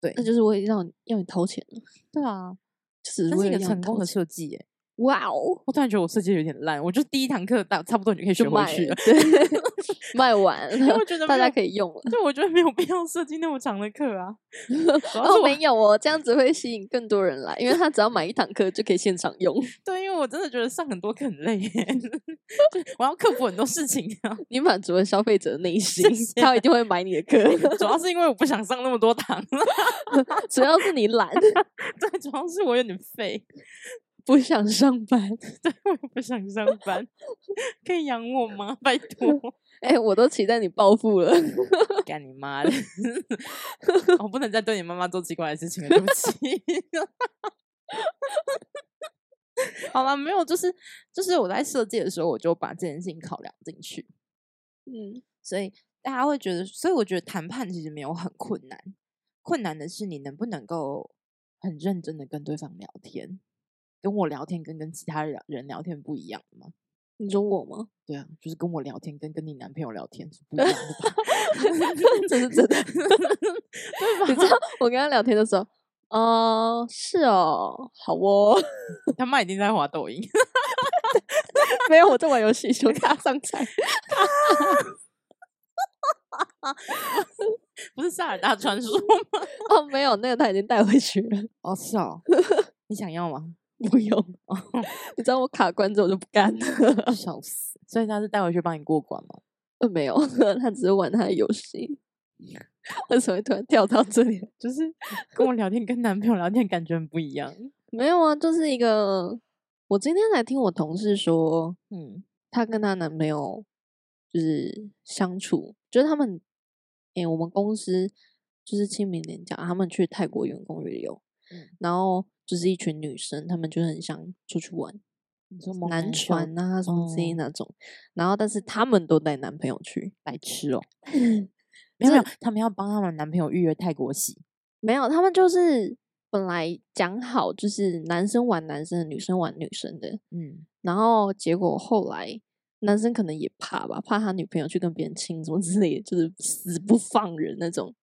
[SPEAKER 1] 对，
[SPEAKER 2] 那就是为了让要你掏钱
[SPEAKER 1] 了。对啊，就是一个成功的设计耶。
[SPEAKER 2] 哇哦！
[SPEAKER 1] 我突然觉得我设计有点烂，我就第一堂课大差不多你就可以学回去了，
[SPEAKER 2] 对，卖完了，我觉得大家可以用了。
[SPEAKER 1] 就我觉得没有必要设计那么长的课啊。
[SPEAKER 2] 哦，没有哦，这样子会吸引更多人来，因为他只要买一堂课就可以现场用。
[SPEAKER 1] 对，因为我真的觉得上很多课很累耶，我要克服很多事情啊。
[SPEAKER 2] 你满足了消费者的内心，他一定会买你的课。
[SPEAKER 1] 主要是因为我不想上那么多堂，
[SPEAKER 2] 主要是你懒，
[SPEAKER 1] 对，主要是我有点废。
[SPEAKER 2] 不想上班，
[SPEAKER 1] 对，我也不想上班，可以养我吗？拜托，
[SPEAKER 2] 哎、欸，我都期待你暴富了，
[SPEAKER 1] 干你妈的！我不能再对你妈妈做奇怪的事情了，对不起。好了，没有，就是就是我在设计的时候，我就把这件事情考量进去。嗯，所以大家会觉得，所以我觉得谈判其实没有很困难，困难的是你能不能够很认真的跟对方聊天。跟我聊天跟跟其他人人聊天不一样吗？
[SPEAKER 2] 你说我吗？
[SPEAKER 1] 对啊，就是跟我聊天跟跟你男朋友聊天是不一样的吧？
[SPEAKER 2] 这是真的，对吧？你知道我跟他聊天的时候，哦、呃，是哦，好哦，
[SPEAKER 1] 他妈已经在滑抖音，
[SPEAKER 2] 没有我在玩游戏，就他上菜，
[SPEAKER 1] 不是萨尔达传说 吗？
[SPEAKER 2] 哦，没有，那个他已经带回去了。
[SPEAKER 1] 哦，是哦，你想要吗？
[SPEAKER 2] 不用，你知道我卡关之后我就不干了，
[SPEAKER 1] 笑死！所以他是带回去帮你过关吗？
[SPEAKER 2] 呃，没有，他只是玩他的游戏。为什么会突然跳到这里？
[SPEAKER 1] 就是跟我聊天，跟男朋友聊天感觉很不一样。
[SPEAKER 2] 没有啊，就是一个。我今天才听我同事说，嗯，她跟她男朋友就是相处，就是他们，哎、欸，我们公司就是清明年假，他们去泰国员工旅游，嗯，然后。就是一群女生，她们就很想出去玩，你说南船啊什么之类那种，哦、然后但是她们都带男朋友去来吃哦，
[SPEAKER 1] 没有没有，他们要帮他们男朋友预约泰国席，
[SPEAKER 2] 没有，他们就是本来讲好就是男生玩男生的，女生玩女生的，嗯，然后结果后来男生可能也怕吧，怕他女朋友去跟别人亲什么之类的，就是死不放人那种。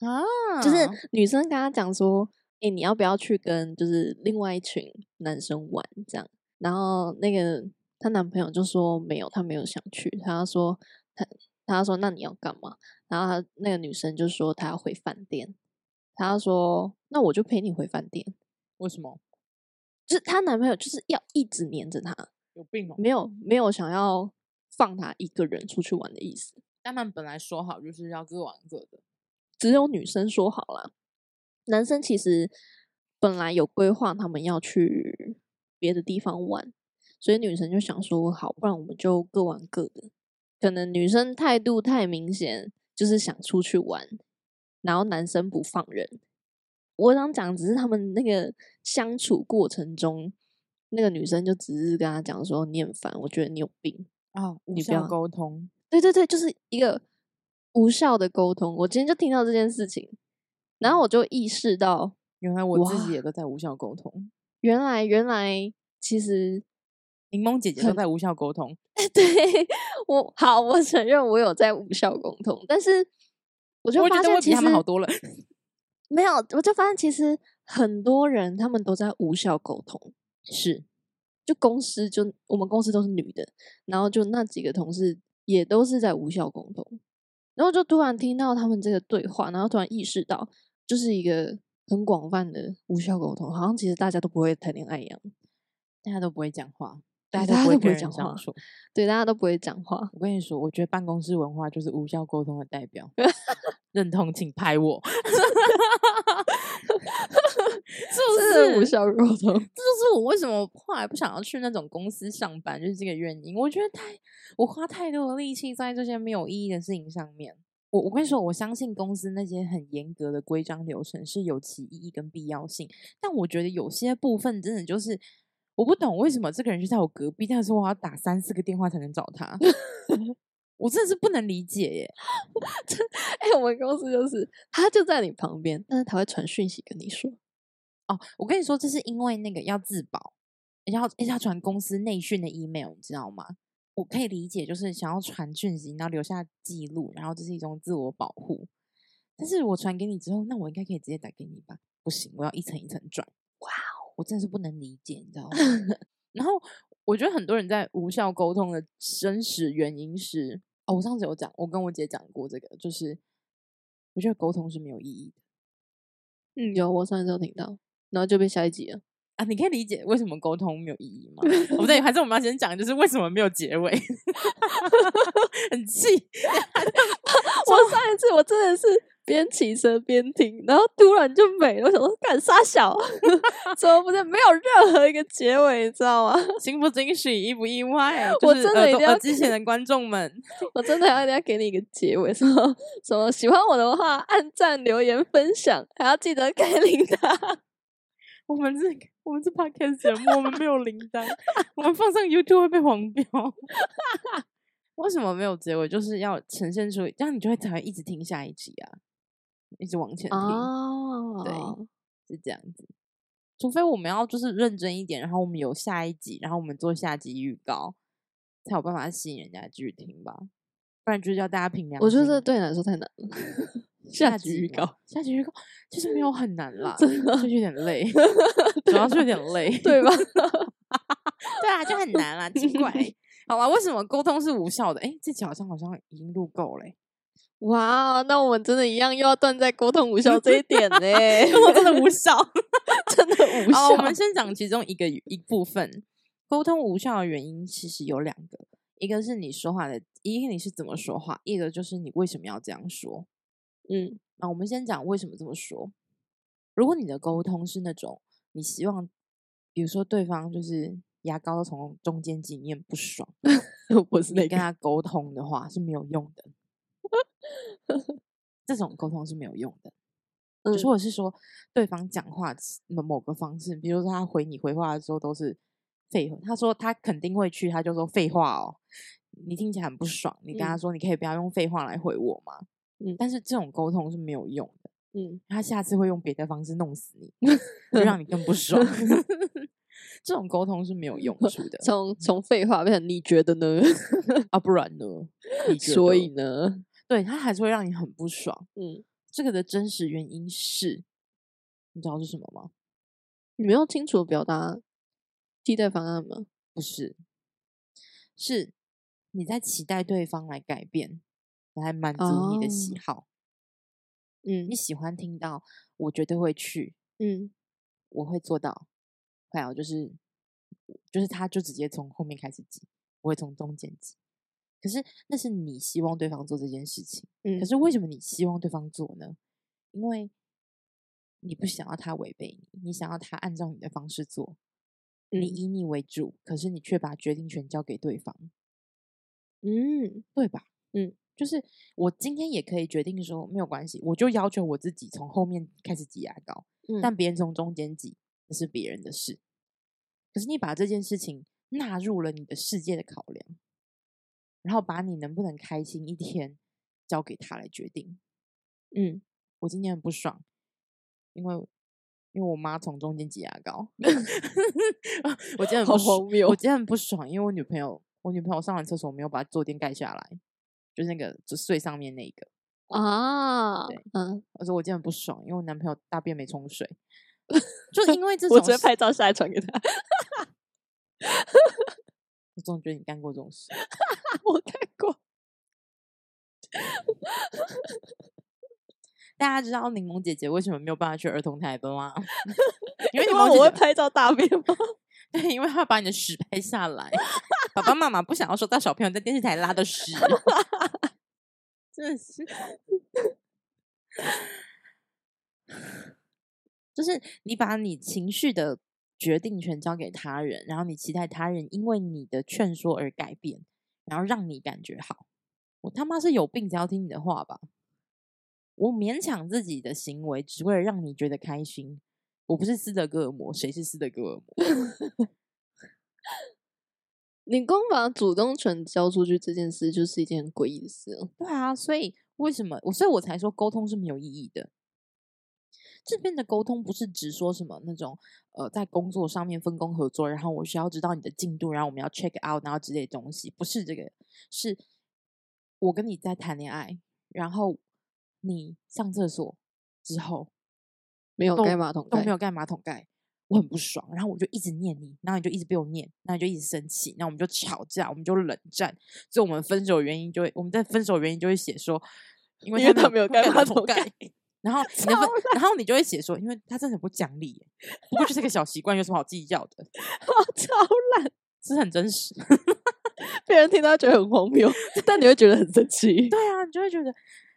[SPEAKER 2] 啊，就是女生跟他讲说。哎、欸，你要不要去跟就是另外一群男生玩这样？然后那个她男朋友就说没有，他没有想去。他说他他说那你要干嘛？然后他那个女生就说她要回饭店。他说那我就陪你回饭店。
[SPEAKER 1] 为什么？
[SPEAKER 2] 就是她男朋友就是要一直黏着她，
[SPEAKER 1] 有病吗？
[SPEAKER 2] 没有没有想要放她一个人出去玩的意思。
[SPEAKER 1] 他们本来说好就是要各玩各的。
[SPEAKER 2] 只有女生说好了，男生其实本来有规划他们要去别的地方玩，所以女生就想说好，不然我们就各玩各的。可能女生态度太明显，就是想出去玩，然后男生不放人。我想讲，只是他们那个相处过程中，那个女生就只是跟他讲说：“你很烦，我觉得你有病
[SPEAKER 1] 啊，哦、无效沟通。”
[SPEAKER 2] 对对对，就是一个无效的沟通。我今天就听到这件事情，然后我就意识到，
[SPEAKER 1] 原来我自己也都在无效沟通。
[SPEAKER 2] 原来，原来，其实
[SPEAKER 1] 柠檬姐姐都在无效沟通。
[SPEAKER 2] 对我好，我承认我有在无效沟通，但是我就发现其实
[SPEAKER 1] 他们好多了。
[SPEAKER 2] 没有，我就发现其实很多人他们都在无效沟通，
[SPEAKER 1] 是，
[SPEAKER 2] 就公司就我们公司都是女的，然后就那几个同事也都是在无效沟通，然后就突然听到他们这个对话，然后突然意识到，就是一个很广泛的无效沟通，好像其实大家都不会谈恋爱一样，
[SPEAKER 1] 大家都不会讲话，
[SPEAKER 2] 大家都不会讲话，对，大家都不会讲话。
[SPEAKER 1] 我跟你说，我觉得办公室文化就是无效沟通的代表。认同，请拍我。是不是
[SPEAKER 2] 无效沟通？这
[SPEAKER 1] 就是我为什么后来不想要去那种公司上班，就是这个原因。我觉得太，我花太多的力气在这些没有意义的事情上面。我我跟你说，我相信公司那些很严格的规章流程是有其意义跟必要性，但我觉得有些部分真的就是我不懂为什么这个人就在我隔壁，但是我要打三四个电话才能找他。我真的是不能理解耶！
[SPEAKER 2] 哎、欸，我们公司就是他就在你旁边，但是他会传讯息跟你说。
[SPEAKER 1] 哦，我跟你说，这是因为那个要自保，要要传公司内训的 email，你知道吗？我可以理解，就是想要传讯息，然后留下记录，然后这是一种自我保护。但是我传给你之后，那我应该可以直接打给你吧？不行，我要一层一层转。哇哦，我真的是不能理解，你知道吗？然后。我觉得很多人在无效沟通的真实原因是，哦，我上次有讲，我跟我姐讲过这个，就是我觉得沟通是没有意义的。
[SPEAKER 2] 嗯，有，我上次有听到，然后就被下一集了
[SPEAKER 1] 啊！你可以理解为什么沟通没有意义吗？不对，还是我们要先讲，就是为什么没有结尾？很气！
[SPEAKER 2] 我上一次我真的是。边骑车边听，然后突然就没了。我想说，干啥小？怎么不是没有任何一个结尾？你知道吗？
[SPEAKER 1] 惊不惊喜，意不意外？
[SPEAKER 2] 我真的一定要
[SPEAKER 1] 机前的观众们，
[SPEAKER 2] 我真的要一定要给你一个结尾，说什么喜欢我的话，按赞、留言、分享，还要记得开铃铛。
[SPEAKER 1] 我们这我们这 podcast 节目，我们没有铃铛，我们放上 YouTube 会被黄标。为什么没有结尾？就是要呈现出这样，你就会才会一直听下一集啊。一直往前听，oh. 对，是这样子。除非我们要就是认真一点，然后我们有下一集，然后我们做下集预告，才有办法吸引人家继续听吧。不然就是要大家凭良心。
[SPEAKER 2] 我觉得这对你来说太难了。
[SPEAKER 1] 下集预告，下集预告 其实没有很难啦，真的就有点累，主要是有点累，
[SPEAKER 2] 对吧？
[SPEAKER 1] 对啊，就很难啦，奇怪。好吧，为什么沟通是无效的？哎，这集好像好像已经录够了。
[SPEAKER 2] 哇，那我们真的一样又要断在沟通无效这一点呢？
[SPEAKER 1] 我真的无效，
[SPEAKER 2] 真的无效。
[SPEAKER 1] 好，我们先讲其中一个一部分，沟通无效的原因其实有两个，一个是你说话的，一个你是怎么说话，一个就是你为什么要这样说。嗯，那我们先讲为什么这么说。如果你的沟通是那种你希望，比如说对方就是牙膏从中间挤，你很不爽，我是你跟他沟通的话是没有用的。这种沟通是没有用的，嗯，就是或者是说对方讲话某某个方式，比如说他回你回话的时候都是废话，他说他肯定会去，他就说废话哦，你听起来很不爽，你跟他说你可以不要用废话来回我吗？嗯，但是这种沟通是没有用的，嗯，他下次会用别的方式弄死你，就让你更不爽。这种沟通是没有用处的，
[SPEAKER 2] 从从废话变成你觉得呢？
[SPEAKER 1] 啊，不然呢？
[SPEAKER 2] 所以呢？
[SPEAKER 1] 对，他还是会让你很不爽。嗯，这个的真实原因是，你知道是什么吗？
[SPEAKER 2] 你没有清楚表达替代方案吗？
[SPEAKER 1] 不是，是你在期待对方来改变，来满足你的喜好。哦、嗯，你喜欢听到我绝对会去，嗯，我会做到。还有就是，就是他就直接从后面开始挤，我会从中间挤。可是那是你希望对方做这件事情，嗯，可是为什么。你希望对方做呢？因为你不想要他违背你，你想要他按照你的方式做，嗯、你以你为主，可是你却把决定权交给对方，
[SPEAKER 2] 嗯，
[SPEAKER 1] 对吧？
[SPEAKER 2] 嗯，
[SPEAKER 1] 就是我今天也可以决定说没有关系，我就要求我自己从后面开始挤牙膏，
[SPEAKER 2] 嗯、
[SPEAKER 1] 但别人从中间挤，那是别人的事。可是你把这件事情纳入了你的世界的考量，然后把你能不能开心一天交给他来决定。
[SPEAKER 2] 嗯，
[SPEAKER 1] 我今天很不爽。因为，因为我妈从中间挤牙膏，我今天很不爽。我今天很不爽，因为我女朋友，我女朋友上完厕所没有把坐垫盖下来，就是那个就睡上面那个
[SPEAKER 2] 啊。
[SPEAKER 1] 对，
[SPEAKER 2] 嗯，
[SPEAKER 1] 我说我今天很不爽，因为我男朋友大便没冲水，就因为这种，
[SPEAKER 2] 我直接拍照下来传给他。
[SPEAKER 1] 我总觉得你干过这种事，
[SPEAKER 2] 我看过。
[SPEAKER 1] 大家知道柠檬姐姐为什么没有办法去儿童台的吗？因为
[SPEAKER 2] 柠檬我会拍照大便吗？
[SPEAKER 1] 对，因为他要把你的屎拍下来。爸爸妈妈不想要收到小朋友在电视台拉的屎，真的是，就是你把你情绪的决定权交给他人，然后你期待他人因为你的劝说而改变，然后让你感觉好。我他妈是有病才要听你的话吧？我勉强自己的行为，只为了让你觉得开心。我不是斯德哥尔摩，谁是斯德哥尔摩？
[SPEAKER 2] 你光把主动权交出去这件事，就是一件很诡异的事哦。
[SPEAKER 1] 对啊，所以为什么我？所以我才说沟通是没有意义的。这边的沟通不是只说什么那种呃，在工作上面分工合作，然后我需要知道你的进度，然后我们要 check out，然后之类的东西，不是这个。是我跟你在谈恋爱，然后。你上厕所之后
[SPEAKER 2] 没有盖马桶盖，
[SPEAKER 1] 都没有盖马桶盖，我很不爽，然后我就一直念你，然后你就一直被我念，然后你就一直生气，然后我们就吵架，我们就冷战，所以我们分手原因就会，我们在分手原因就会写说，因为他没有盖马桶盖，然后你的分，然后你就会写说，因为他真的很不讲理，不过就是个小习惯，有什么好计较的？
[SPEAKER 2] 好 超烂，
[SPEAKER 1] 是很真实，
[SPEAKER 2] 别人听到觉得很荒谬，但你会觉得很生气，
[SPEAKER 1] 对啊，你就会觉得，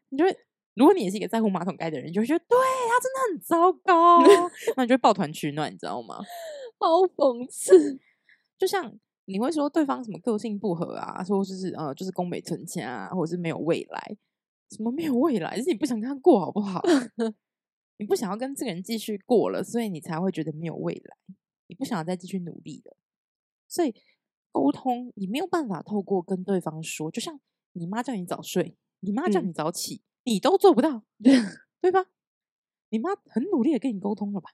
[SPEAKER 1] 你就会。如果你也是一个在乎马桶盖的人，你就会觉得对他真的很糟糕，那你就会抱团取暖，你知道吗？
[SPEAKER 2] 好讽刺！
[SPEAKER 1] 就像你会说对方什么个性不合啊，说就是呃，就是宫北存钱啊，或者是没有未来，什么没有未来，是你不想跟他过好不好？你不想要跟这个人继续过了，所以你才会觉得没有未来，你不想要再继续努力了。所以沟通你没有办法透过跟对方说，就像你妈叫你早睡，你妈叫你早起。嗯你都做不到，对吧？你妈很努力的跟你沟通了吧？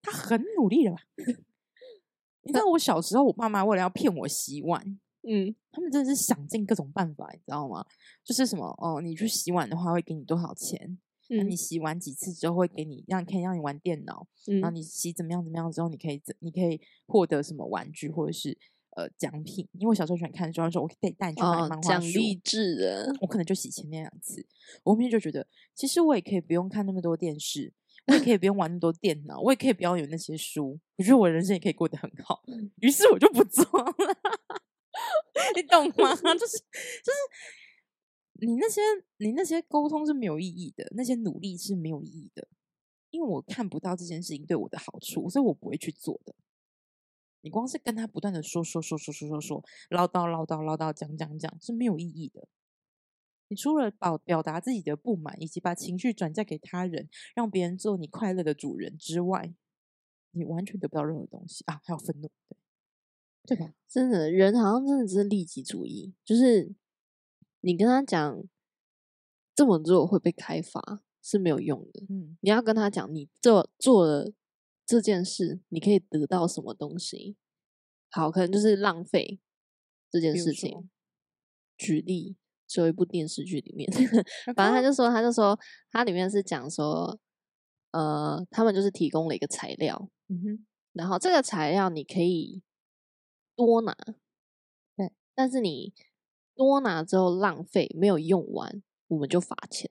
[SPEAKER 1] 她很努力了吧？你知道我小时候，我爸妈为了要骗我洗碗，
[SPEAKER 2] 嗯，
[SPEAKER 1] 他们真的是想尽各种办法，你知道吗？就是什么哦，你去洗碗的话会给你多少钱？那、嗯、你洗完几次之后会给你让可以让你玩电脑，
[SPEAKER 2] 嗯、
[SPEAKER 1] 然后你洗怎么样怎么样之后，你可以你可以获得什么玩具或者是。呃，奖品，因为我小时候喜欢看书，说我可以带你去买漫画书，
[SPEAKER 2] 奖励制的，
[SPEAKER 1] 我可能就洗前面两次。我后面就觉得，其实我也可以不用看那么多电视，我也可以不用玩那么多电脑，我也可以不要有那些书。我觉得我人生也可以过得很好。于是我就不做了，你懂吗？就 是就是，你那些你那些沟通是没有意义的，那些努力是没有意义的，因为我看不到这件事情对我的好处，所以我不会去做的。你光是跟他不断的说说说说说说说唠叨唠叨唠叨讲讲讲是没有意义的。你除了表表达自己的不满，以及把情绪转嫁给他人，让别人做你快乐的主人之外，你完全得不到任何东西啊！还有愤怒，对，对吧？
[SPEAKER 2] 真的，人好像真的只是利己主义，就是你跟他讲这么做会被开罚是没有用的。
[SPEAKER 1] 嗯，
[SPEAKER 2] 你要跟他讲，你做做了。这件事你可以得到什么东西？好，可能就是浪费这件事情。举例，就一部电视剧里面，反正他就说，他就说，他里面是讲说，呃，他们就是提供了一个材料，
[SPEAKER 1] 嗯哼，
[SPEAKER 2] 然后这个材料你可以多拿，对，但是你多拿之后浪费没有用完，我们就罚钱。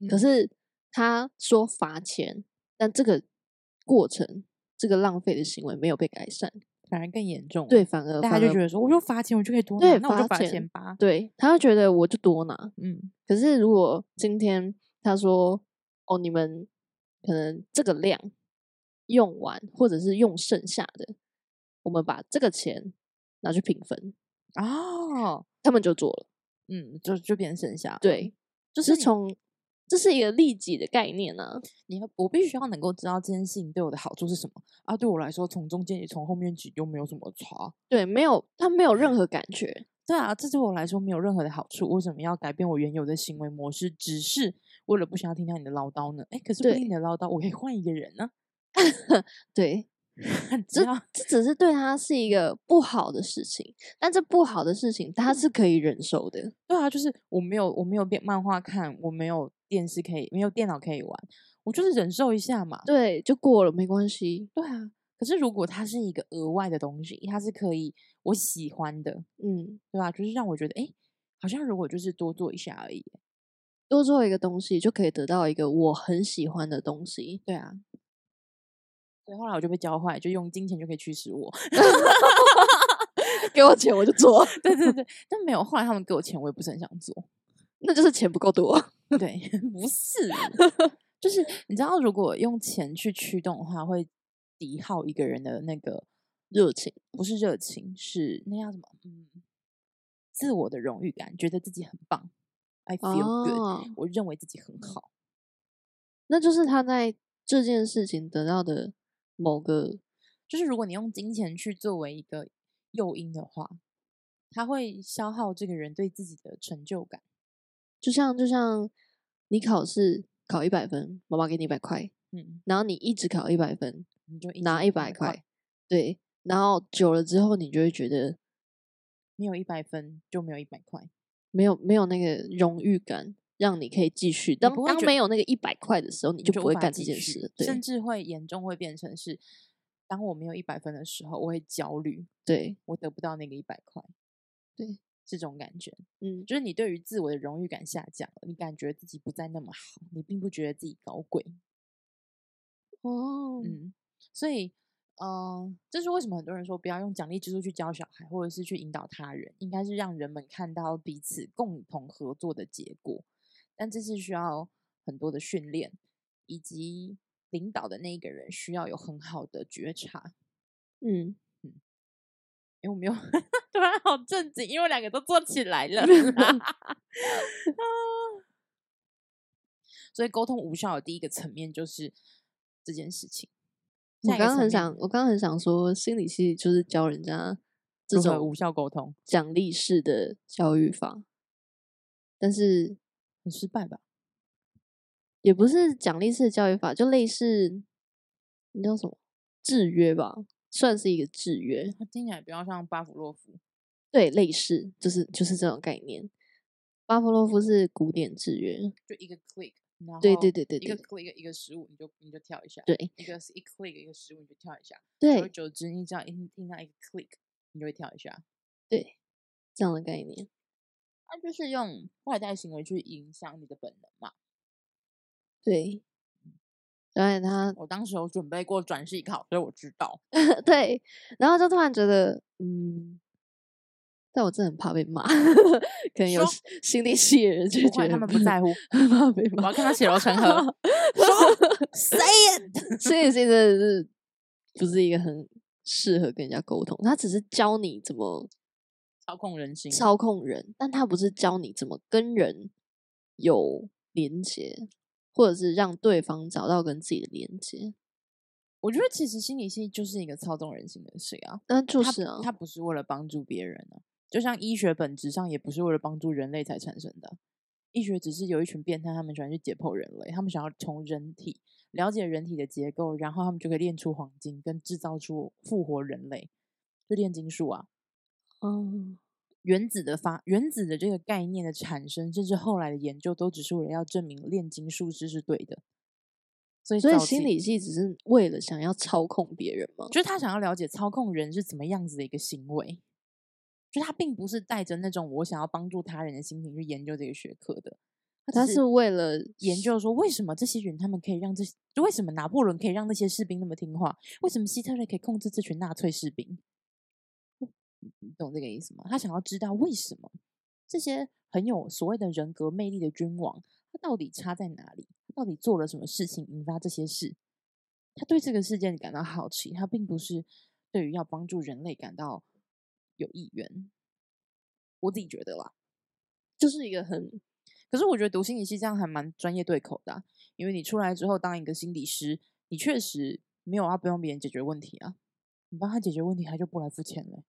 [SPEAKER 2] 嗯、可是他说罚钱，但这个。过程这个浪费的行为没有被改善，
[SPEAKER 1] 反而更严重。
[SPEAKER 2] 对，反而
[SPEAKER 1] 大家就觉得说，我就罚钱，我就可以多拿，
[SPEAKER 2] 对，
[SPEAKER 1] 那我就罚钱吧。
[SPEAKER 2] 对，他会觉得我就多拿。
[SPEAKER 1] 嗯，
[SPEAKER 2] 可是如果今天他说哦，你们可能这个量用完，或者是用剩下的，我们把这个钱拿去平分
[SPEAKER 1] 哦，
[SPEAKER 2] 他们就做了，
[SPEAKER 1] 嗯，就就变剩下，
[SPEAKER 2] 对，就是从这是一个利己的概念啊，
[SPEAKER 1] 你要我必须要能够知道这件事情对我的好处是什么啊，对我来说，从中间也从后面挤又没有什么差，
[SPEAKER 2] 对，没有，他没有任何感觉。
[SPEAKER 1] 对啊，这对我来说没有任何的好处。为什么要改变我原有的行为模式？只是为了不想要听到你的唠叨呢？哎，可是不听你的唠叨，我可以换一个人呢、
[SPEAKER 2] 啊。对，这这只是对他是一个不好的事情，但这不好的事情他是可以忍受的。
[SPEAKER 1] 对啊，就是我没有我没有变漫画看，我没有电视可以，没有电脑可以玩，我就是忍受一下嘛。
[SPEAKER 2] 对，就过了，没关系。
[SPEAKER 1] 对啊。可是，如果它是一个额外的东西，它是可以我喜欢的，嗯，对吧？就是让我觉得，哎，好像如果就是多做一下而已，
[SPEAKER 2] 多做一个东西就可以得到一个我很喜欢的东西，
[SPEAKER 1] 对啊。对，后来我就被教坏，就用金钱就可以驱使我
[SPEAKER 2] 给我钱我就做。
[SPEAKER 1] 对对对，但没有，后来他们给我钱，我也不是很想做，
[SPEAKER 2] 那就是钱不够多。
[SPEAKER 1] 对，不是，就是你知道，如果用钱去驱动的话，会。抵耗一个人的那个热情，不是热情，是那叫什么？嗯，自我的荣誉感，觉得自己很棒。I feel good，哦，我认为自己很好。
[SPEAKER 2] 那就是他在这件事情得到的某个，
[SPEAKER 1] 就是如果你用金钱去作为一个诱因的话，他会消耗这个人对自己的成就感。
[SPEAKER 2] 就像就像你考试考一百分，妈妈给你一百块，嗯，然后你一直考一百分。
[SPEAKER 1] 你就
[SPEAKER 2] 拿一百块，对，然后久了之后，你就会觉得
[SPEAKER 1] 没有一百分就没有一百块，
[SPEAKER 2] 没有没有那个荣誉感，让你可以继续。当当没有那个一百块的时候，你就不会干这件事，对，
[SPEAKER 1] 甚至会严重会变成是，当我没有一百分的时候，我会焦虑，
[SPEAKER 2] 对，
[SPEAKER 1] 我得不到那个一百
[SPEAKER 2] 块，
[SPEAKER 1] 对，这种感觉，嗯，就是你对于自我的荣誉感下降了，你感觉自己不再那么好，你并不觉得自己高贵，
[SPEAKER 2] 哦，嗯。
[SPEAKER 1] 所以，嗯、呃，这是为什么很多人说不要用奖励制度去教小孩，或者是去引导他人，应该是让人们看到彼此共同合作的结果。但这是需要很多的训练，以及领导的那一个人需要有很好的觉察。
[SPEAKER 2] 嗯嗯，
[SPEAKER 1] 因为我没有 突然好正经，因为两个都做起来了。所以沟通无效的第一个层面就是这件事情。
[SPEAKER 2] 我刚刚很想，我刚刚很想说，心理系就是教人家这种
[SPEAKER 1] 无效沟通、
[SPEAKER 2] 奖励式的教育法，但是
[SPEAKER 1] 很失败吧？
[SPEAKER 2] 也不是奖励式的教育法，就类似你叫什么制约吧，算是一个制约。
[SPEAKER 1] 它听起来比较像巴甫洛夫，
[SPEAKER 2] 对，类似就是就是这种概念。巴甫洛夫是古典制约，
[SPEAKER 1] 就一个 click。
[SPEAKER 2] 对对对对，
[SPEAKER 1] 一个 click 一个一个食物，你就你就跳一下。
[SPEAKER 2] 对，
[SPEAKER 1] 一个是一 click 一个食物，你就跳一下。
[SPEAKER 2] 对，
[SPEAKER 1] 久而久之，你只要一听到一个 click，你就会跳一下。
[SPEAKER 2] 对，这样的概念，
[SPEAKER 1] 它就是用外在行为去影响你的本能嘛。
[SPEAKER 2] 对，所以他，
[SPEAKER 1] 我当时有准备过转系考，所以我知道。
[SPEAKER 2] 对，然后就突然觉得，嗯。但我真的很怕被骂，可能有心理系的人就觉得
[SPEAKER 1] 他们不在乎，
[SPEAKER 2] 怕被骂。
[SPEAKER 1] 我要看他血流成河。说，say it，
[SPEAKER 2] 心理系真的是不是一个很适合跟人家沟通。他只是教你怎么
[SPEAKER 1] 操控人心，
[SPEAKER 2] 操控人，但他不是教你怎么跟人有连接，或者是让对方找到跟自己的连接。
[SPEAKER 1] 我觉得其实心理系就是一个操纵人心的事啊，
[SPEAKER 2] 但就是啊，
[SPEAKER 1] 他不是为了帮助别人啊。就像医学本质上也不是为了帮助人类才产生的，医学只是有一群变态，他们喜欢去解剖人类，他们想要从人体了解人体的结构，然后他们就可以炼出黄金，跟制造出复活人类，就炼金术啊。
[SPEAKER 2] 嗯，
[SPEAKER 1] 原子的发，原子的这个概念的产生，甚至后来的研究，都只是为了要证明炼金术师是对的。所以，
[SPEAKER 2] 所以心理系只是为了想要操控别人吗？
[SPEAKER 1] 就是他想要了解操控人是怎么样子的一个行为。就他并不是带着那种我想要帮助他人的心情去研究这个学科的，
[SPEAKER 2] 他是为了
[SPEAKER 1] 研究说为什么这些人他们可以让这些，为什么拿破仑可以让那些士兵那么听话，为什么希特勒可以控制这群纳粹士兵？你懂这个意思吗？他想要知道为什么这些很有所谓的人格魅力的君王，他到底差在哪里？他到底做了什么事情引发这些事？他对这个事件感到好奇，他并不是对于要帮助人类感到有意愿。我自己觉得啦，
[SPEAKER 2] 就是一个很……
[SPEAKER 1] 可是我觉得读心理系这样还蛮专业对口的，因为你出来之后当一个心理师，你确实没有要不用别人解决问题啊，你帮他解决问题，他就不来付钱了。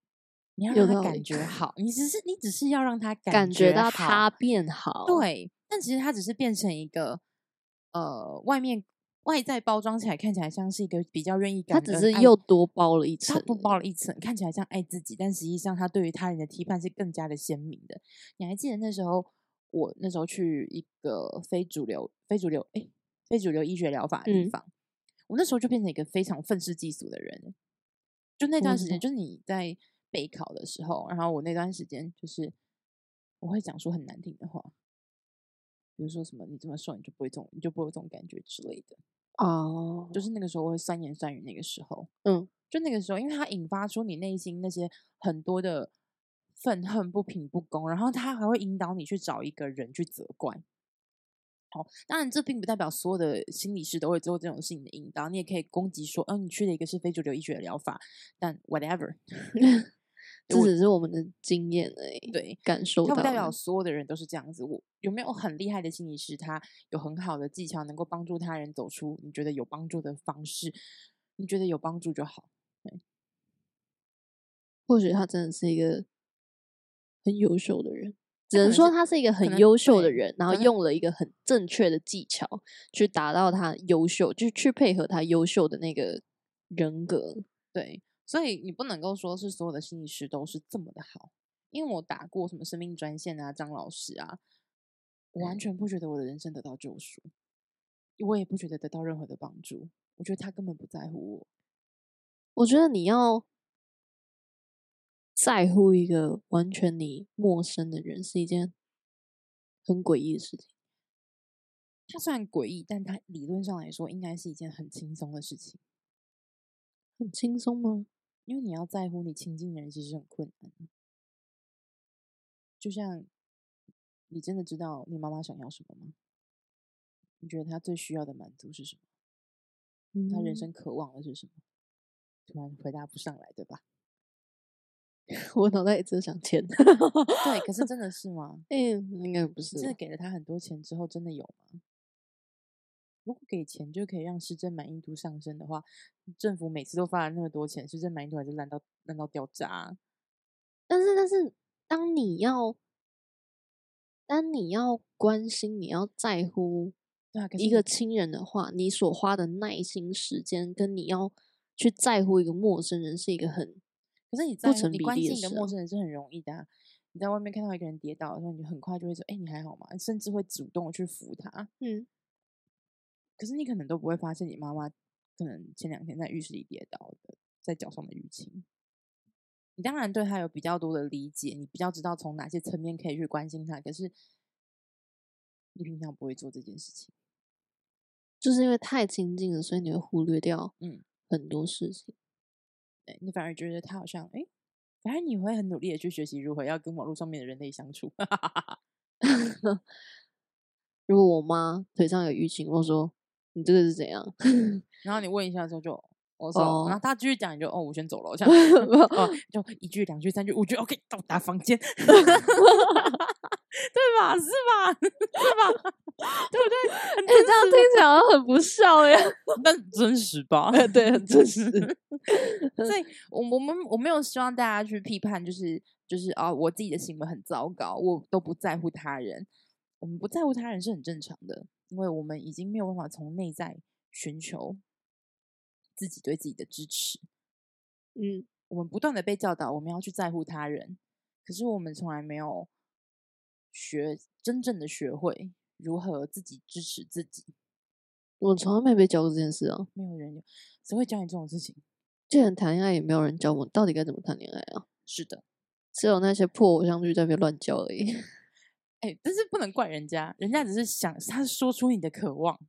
[SPEAKER 1] 你要让他感觉 好，你只是你只是要让他感觉，
[SPEAKER 2] 感觉到他变好，
[SPEAKER 1] 对。但其实他只是变成一个呃，外面外在包装起来看起来像是一个比较愿意感，
[SPEAKER 2] 他只是又多包了一层，
[SPEAKER 1] 他多包了一层，看起来像爱自己，但实际上他对于他人的批判是更加的鲜明的。你还记得那时候我那时候去一个非主流、非主流哎，非主流医学疗法的地方，嗯、我那时候就变成一个非常愤世嫉俗的人。就那段时间，就是你在。备考的时候，然后我那段时间就是我会讲出很难听的话，比如说什么“你这么瘦，你就不会这种，你就不会有这种感觉”之类的。哦，oh. 就是那个时候我会酸言酸语。那个时候，嗯，就那个时候，因为它引发出你内心那些很多的愤恨、不平、不公，然后它还会引导你去找一个人去责怪。好，当然这并不代表所有的心理师都会做这种事情的引导，你也可以攻击说，嗯、呃，你去的一个是非主流医学的疗法，但 whatever。
[SPEAKER 2] 这只是我们的经验而已，
[SPEAKER 1] 对，
[SPEAKER 2] 感受到。
[SPEAKER 1] 它不代表所有的人都是这样子。我有没有很厉害的心理师？他有很好的技巧，能够帮助他人走出你觉得有帮助的方式。你觉得有帮助就好。对，
[SPEAKER 2] 或许他真的是一个很优秀的人，只能说他是一个很优秀的人，然后用了一个很正确的技巧去达到他优秀，就去配合他优秀的那个人格。
[SPEAKER 1] 对。所以你不能够说是所有的心理师都是这么的好，因为我打过什么生命专线啊、张老师啊，我完全不觉得我的人生得到救赎，我也不觉得得到任何的帮助。我觉得他根本不在乎我。
[SPEAKER 2] 我觉得你要在乎一个完全你陌生的人是一件很诡异的事情。
[SPEAKER 1] 他虽然诡异，但他理论上来说应该是一件很轻松的事情。
[SPEAKER 2] 很轻松吗？
[SPEAKER 1] 因为你要在乎你亲近的人，其实很困难。就像你真的知道你妈妈想要什么吗？你觉得她最需要的满足是什么？嗯、她人生渴望的是什么？突然回答不上来，对吧？
[SPEAKER 2] 我脑袋一直想钱。
[SPEAKER 1] 对，可是真的是吗？
[SPEAKER 2] 嗯，应该不是。
[SPEAKER 1] 真的给了她很多钱之后，真的有吗？如果给钱就可以让市政满意度上升的话，政府每次都发了那么多钱，市政满意度还是烂到烂到掉渣。
[SPEAKER 2] 但是，但是，当你要，当你要关心、你要在乎一个亲人的话，你所花的耐心时间，跟你要去在乎一个陌生人，是一个很
[SPEAKER 1] 可是你在乎你关心一个陌生人是很容易的啊。你在外面看到一个人跌倒的时候，你很快就会说：“哎，你还好吗？”甚至会主动去扶他。嗯。可是你可能都不会发现，你妈妈可能前两天在浴室里跌倒的，在脚上的淤青。你当然对她有比较多的理解，你比较知道从哪些层面可以去关心她。可是你平常不会做这件事情，
[SPEAKER 2] 就是因为太亲近了，所以你会忽略掉嗯很多事情。
[SPEAKER 1] 对，你反而觉得她好像哎、欸，反而你会很努力的去学习如何要跟网络上面的人类相处。
[SPEAKER 2] 如果我妈腿上有淤青，我说。你这个是怎样？
[SPEAKER 1] 然后你问一下之后就我说，oh. 然后他继续讲，你就哦，我先走了，这样、哦、就一句两句三句五句，OK，到达房间，对吧？是吧？是吧？对不对？
[SPEAKER 2] 你、欸、这样听起来很不孝呀，
[SPEAKER 1] 但真实吧？
[SPEAKER 2] 对，很真实。
[SPEAKER 1] 所以，我我们我没有希望大家去批判，就是就是啊、哦，我自己的行为很糟糕，我都不在乎他人。我们不在乎他人是很正常的。因为我们已经没有办法从内在寻求自己对自己的支持，嗯，我们不断的被教导我们要去在乎他人，可是我们从来没有学真正的学会如何自己支持自己。
[SPEAKER 2] 我从来没被教过这件事啊，
[SPEAKER 1] 没有人有，谁会教你这种事情？
[SPEAKER 2] 既然谈恋爱也没有人教我到底该怎么谈恋爱啊？
[SPEAKER 1] 是的，
[SPEAKER 2] 只有那些破偶像剧在那边乱教而已。
[SPEAKER 1] 哎、欸，但是不能怪人家，人家只是想，他说出你的渴望，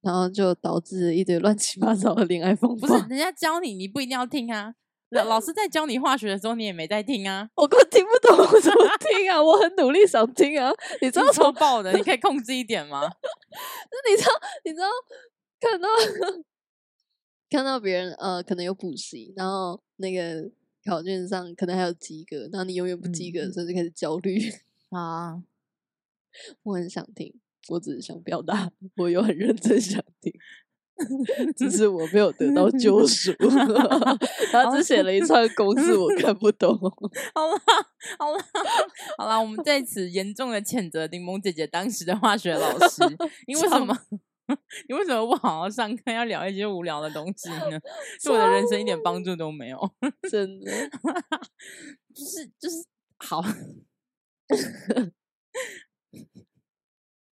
[SPEAKER 2] 然后就导致一堆乱七八糟的恋爱方法。
[SPEAKER 1] 不是人家教你，你不一定要听啊。老老师在教你化学的时候，你也没在听啊。
[SPEAKER 2] 我根本听不懂，我怎么听啊？我很努力想听啊。你知道
[SPEAKER 1] 超爆的，你可以控制一点吗？
[SPEAKER 2] 那你知道？你知道？看到看到别人呃，可能有补习，然后那个考卷上可能还有及格，然后你永远不及格，所以就开始焦虑啊。我很想听，我只是想表达，我有很认真想听。只是我没有得到救赎，他只写了一串公式，我看不懂。
[SPEAKER 1] 好啦，好啦，好啦，我们在此严重的谴责柠檬姐姐当时的化学老师。你为什么？你为什么不好好上课，要聊一些无聊的东西呢？对我的人生一点帮助都没有，
[SPEAKER 2] 真的。
[SPEAKER 1] 就是就是好。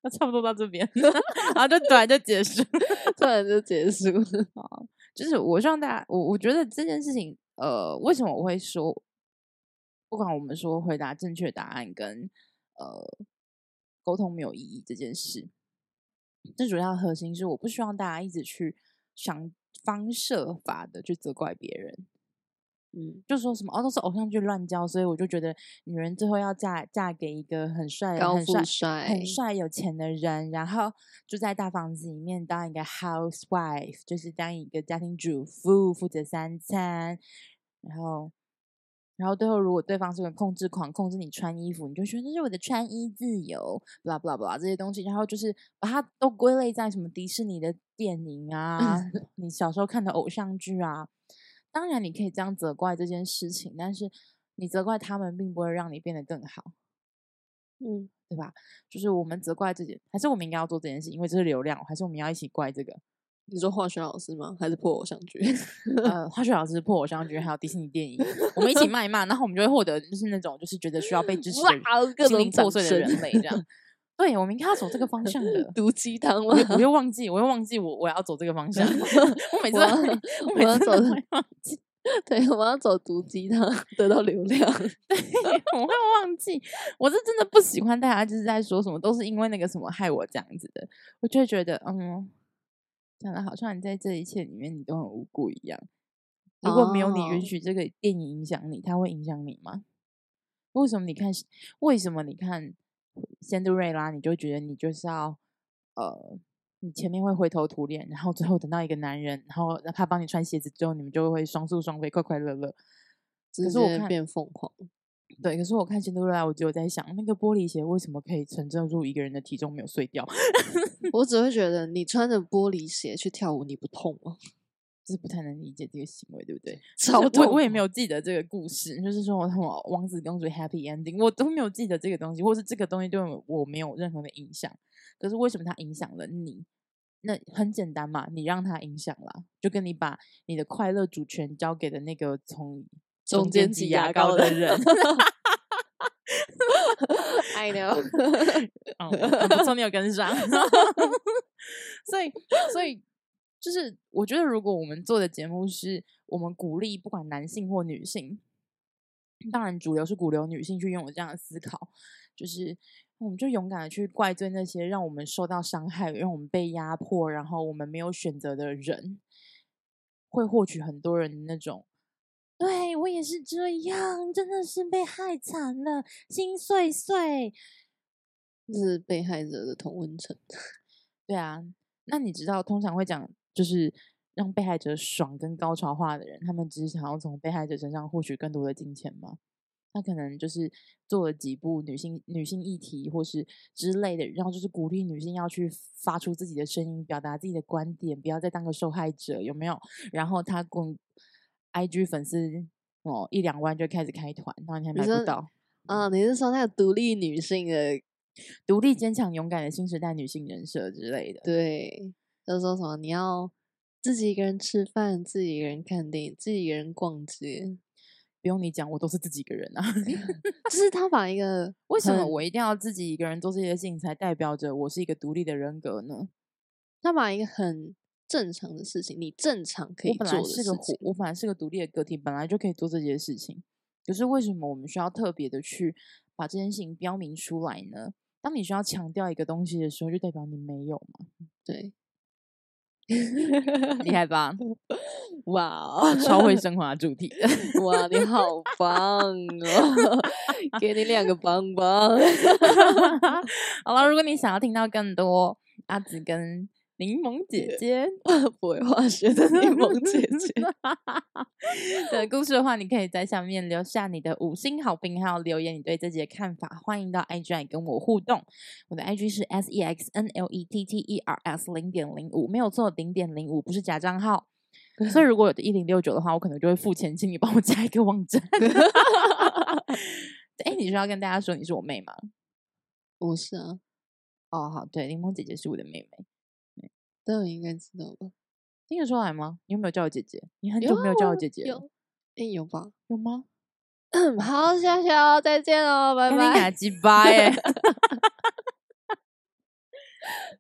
[SPEAKER 1] 那差不多到这边，然后就突然就结束，
[SPEAKER 2] 突然就结束。
[SPEAKER 1] 啊，就是我希望大家，我我觉得这件事情，呃，为什么我会说，不管我们说回答正确答案跟呃沟通没有意义这件事，最主要的核心是我不希望大家一直去想方设法的去责怪别人。嗯，就说什么哦，都是偶像剧乱教，所以我就觉得女人最后要嫁嫁给一个很帅、
[SPEAKER 2] 高
[SPEAKER 1] 富帅、
[SPEAKER 2] 帅
[SPEAKER 1] 很帅、有钱的人，然后住在大房子里面当一个 housewife，就是当一个家庭主妇，负责三餐。然后，然后最后如果对方是个控制狂，控制你穿衣服，你就说这是我的穿衣自由，blah blah blah 这些东西，然后就是把它都归类在什么迪士尼的电影啊，你小时候看的偶像剧啊。当然，你可以这样责怪这件事情，但是你责怪他们，并不会让你变得更好，嗯，对吧？就是我们责怪自己，还是我们应该要做这件事，因为这是流量，还是我们要一起怪这个？
[SPEAKER 2] 你说化学老师吗？还是破偶像剧？
[SPEAKER 1] 呃，化学老师、破偶像剧，还有迪士尼电影，我们一起 谩骂，然后我们就会获得就是那种就是觉得需要被支持的心灵破碎的人类这样。对，我们应该要走这个方向的
[SPEAKER 2] 毒鸡汤吗？
[SPEAKER 1] 我又忘记，我又忘记我我要走这个方向。我每次我，要我每次都会忘记。
[SPEAKER 2] 对，我要走毒鸡汤，得到流量。
[SPEAKER 1] 对，我会忘记。我是真的不喜欢大家就是在说什么，都是因为那个什么害我这样子的。我就会觉得，嗯，讲的好像你在这一切里面你都很无辜一样。如果没有你允许这个电影影响你，它会影响你吗？为什么你看？为什么你看？仙杜瑞拉，你就觉得你就是要，呃，你前面会灰头土脸，然后最后等到一个男人，然后他帮你穿鞋子之后，你们就会双宿双飞，快快乐乐。
[SPEAKER 2] 可是我看变疯狂，
[SPEAKER 1] 对，可是我看仙杜瑞拉，我就在想，那个玻璃鞋为什么可以承受住一个人的体重没有碎掉？
[SPEAKER 2] 我只会觉得你穿着玻璃鞋去跳舞，你不痛吗？
[SPEAKER 1] 就是不太能理解这个行为，对不对？
[SPEAKER 2] 超
[SPEAKER 1] 我我也没有记得这个故事，就是说我什么王子公主 happy ending，我都没有记得这个东西，或是这个东西对我没有任何的影响。可是为什么它影响了你？那很简单嘛，你让它影响了，就跟你把你的快乐主权交给了那个从中间挤牙膏的人。
[SPEAKER 2] I know，
[SPEAKER 1] 嗯，不错，你有跟上。所以，所以。就是我觉得，如果我们做的节目是我们鼓励不管男性或女性，当然主流是鼓励女性去拥有这样的思考，就是我们就勇敢的去怪罪那些让我们受到伤害、让我们被压迫，然后我们没有选择的人，会获取很多人的那种，对我也是这样，真的是被害惨了，心碎碎，
[SPEAKER 2] 这是被害者的同温层。
[SPEAKER 1] 对啊，那你知道通常会讲。就是让被害者爽跟高潮化的人，他们只是想要从被害者身上获取更多的金钱吗？他可能就是做了几部女性女性议题或是之类的，然后就是鼓励女性要去发出自己的声音，表达自己的观点，不要再当个受害者，有没有？然后他公 IG 粉丝哦一两万就开始开团，然后你还买不到
[SPEAKER 2] 啊？你是说那个独立女性的、
[SPEAKER 1] 独立坚强勇敢的新时代女性人设之类的？
[SPEAKER 2] 对。就说什么你要自己一个人吃饭，自己一个人看电影，自己一个人逛街，
[SPEAKER 1] 不用你讲，我都是自己一个人啊。
[SPEAKER 2] 就是他把一个
[SPEAKER 1] 为什么我一定要自己一个人做这些事情，才代表着我是一个独立的人格呢？
[SPEAKER 2] 他把一个很正常的事情，你正常可以做的事情，我本来是个
[SPEAKER 1] 我本来是个独立的个体，本来就可以做这些事情。可是为什么我们需要特别的去把这件事情标明出来呢？当你需要强调一个东西的时候，就代表你没有嘛？
[SPEAKER 2] 对。
[SPEAKER 1] 厉害吧？
[SPEAKER 2] 哇，
[SPEAKER 1] 超会升华主题，
[SPEAKER 2] 哇，你好棒哦！给你两个棒棒。
[SPEAKER 1] 好了，如果你想要听到更多阿紫跟柠檬姐姐
[SPEAKER 2] 不会化学的柠檬姐姐
[SPEAKER 1] 的故事的话，你可以在下面留下你的五星好评，还有留言你对这集的看法。欢迎到 IG 来跟我互动，我的 IG 是 S E X N L E T T E R S 零点零五，没有错，零点零五不是假账号。所以如果有一零六九的话，我可能就会付钱请你帮我加一个网站。哎，你是要跟大家说你是我妹吗？
[SPEAKER 2] 不是啊。
[SPEAKER 1] 哦，好，对，柠檬姐姐是我的妹妹。
[SPEAKER 2] 这你应该知道吧？
[SPEAKER 1] 听得出来吗？你有没有叫我姐姐？你很久没有叫我姐姐了。
[SPEAKER 2] 哎、有吧？
[SPEAKER 1] 有吗？
[SPEAKER 2] 好，谢谢哦，再见哦，拜拜。
[SPEAKER 1] 鸡巴耶！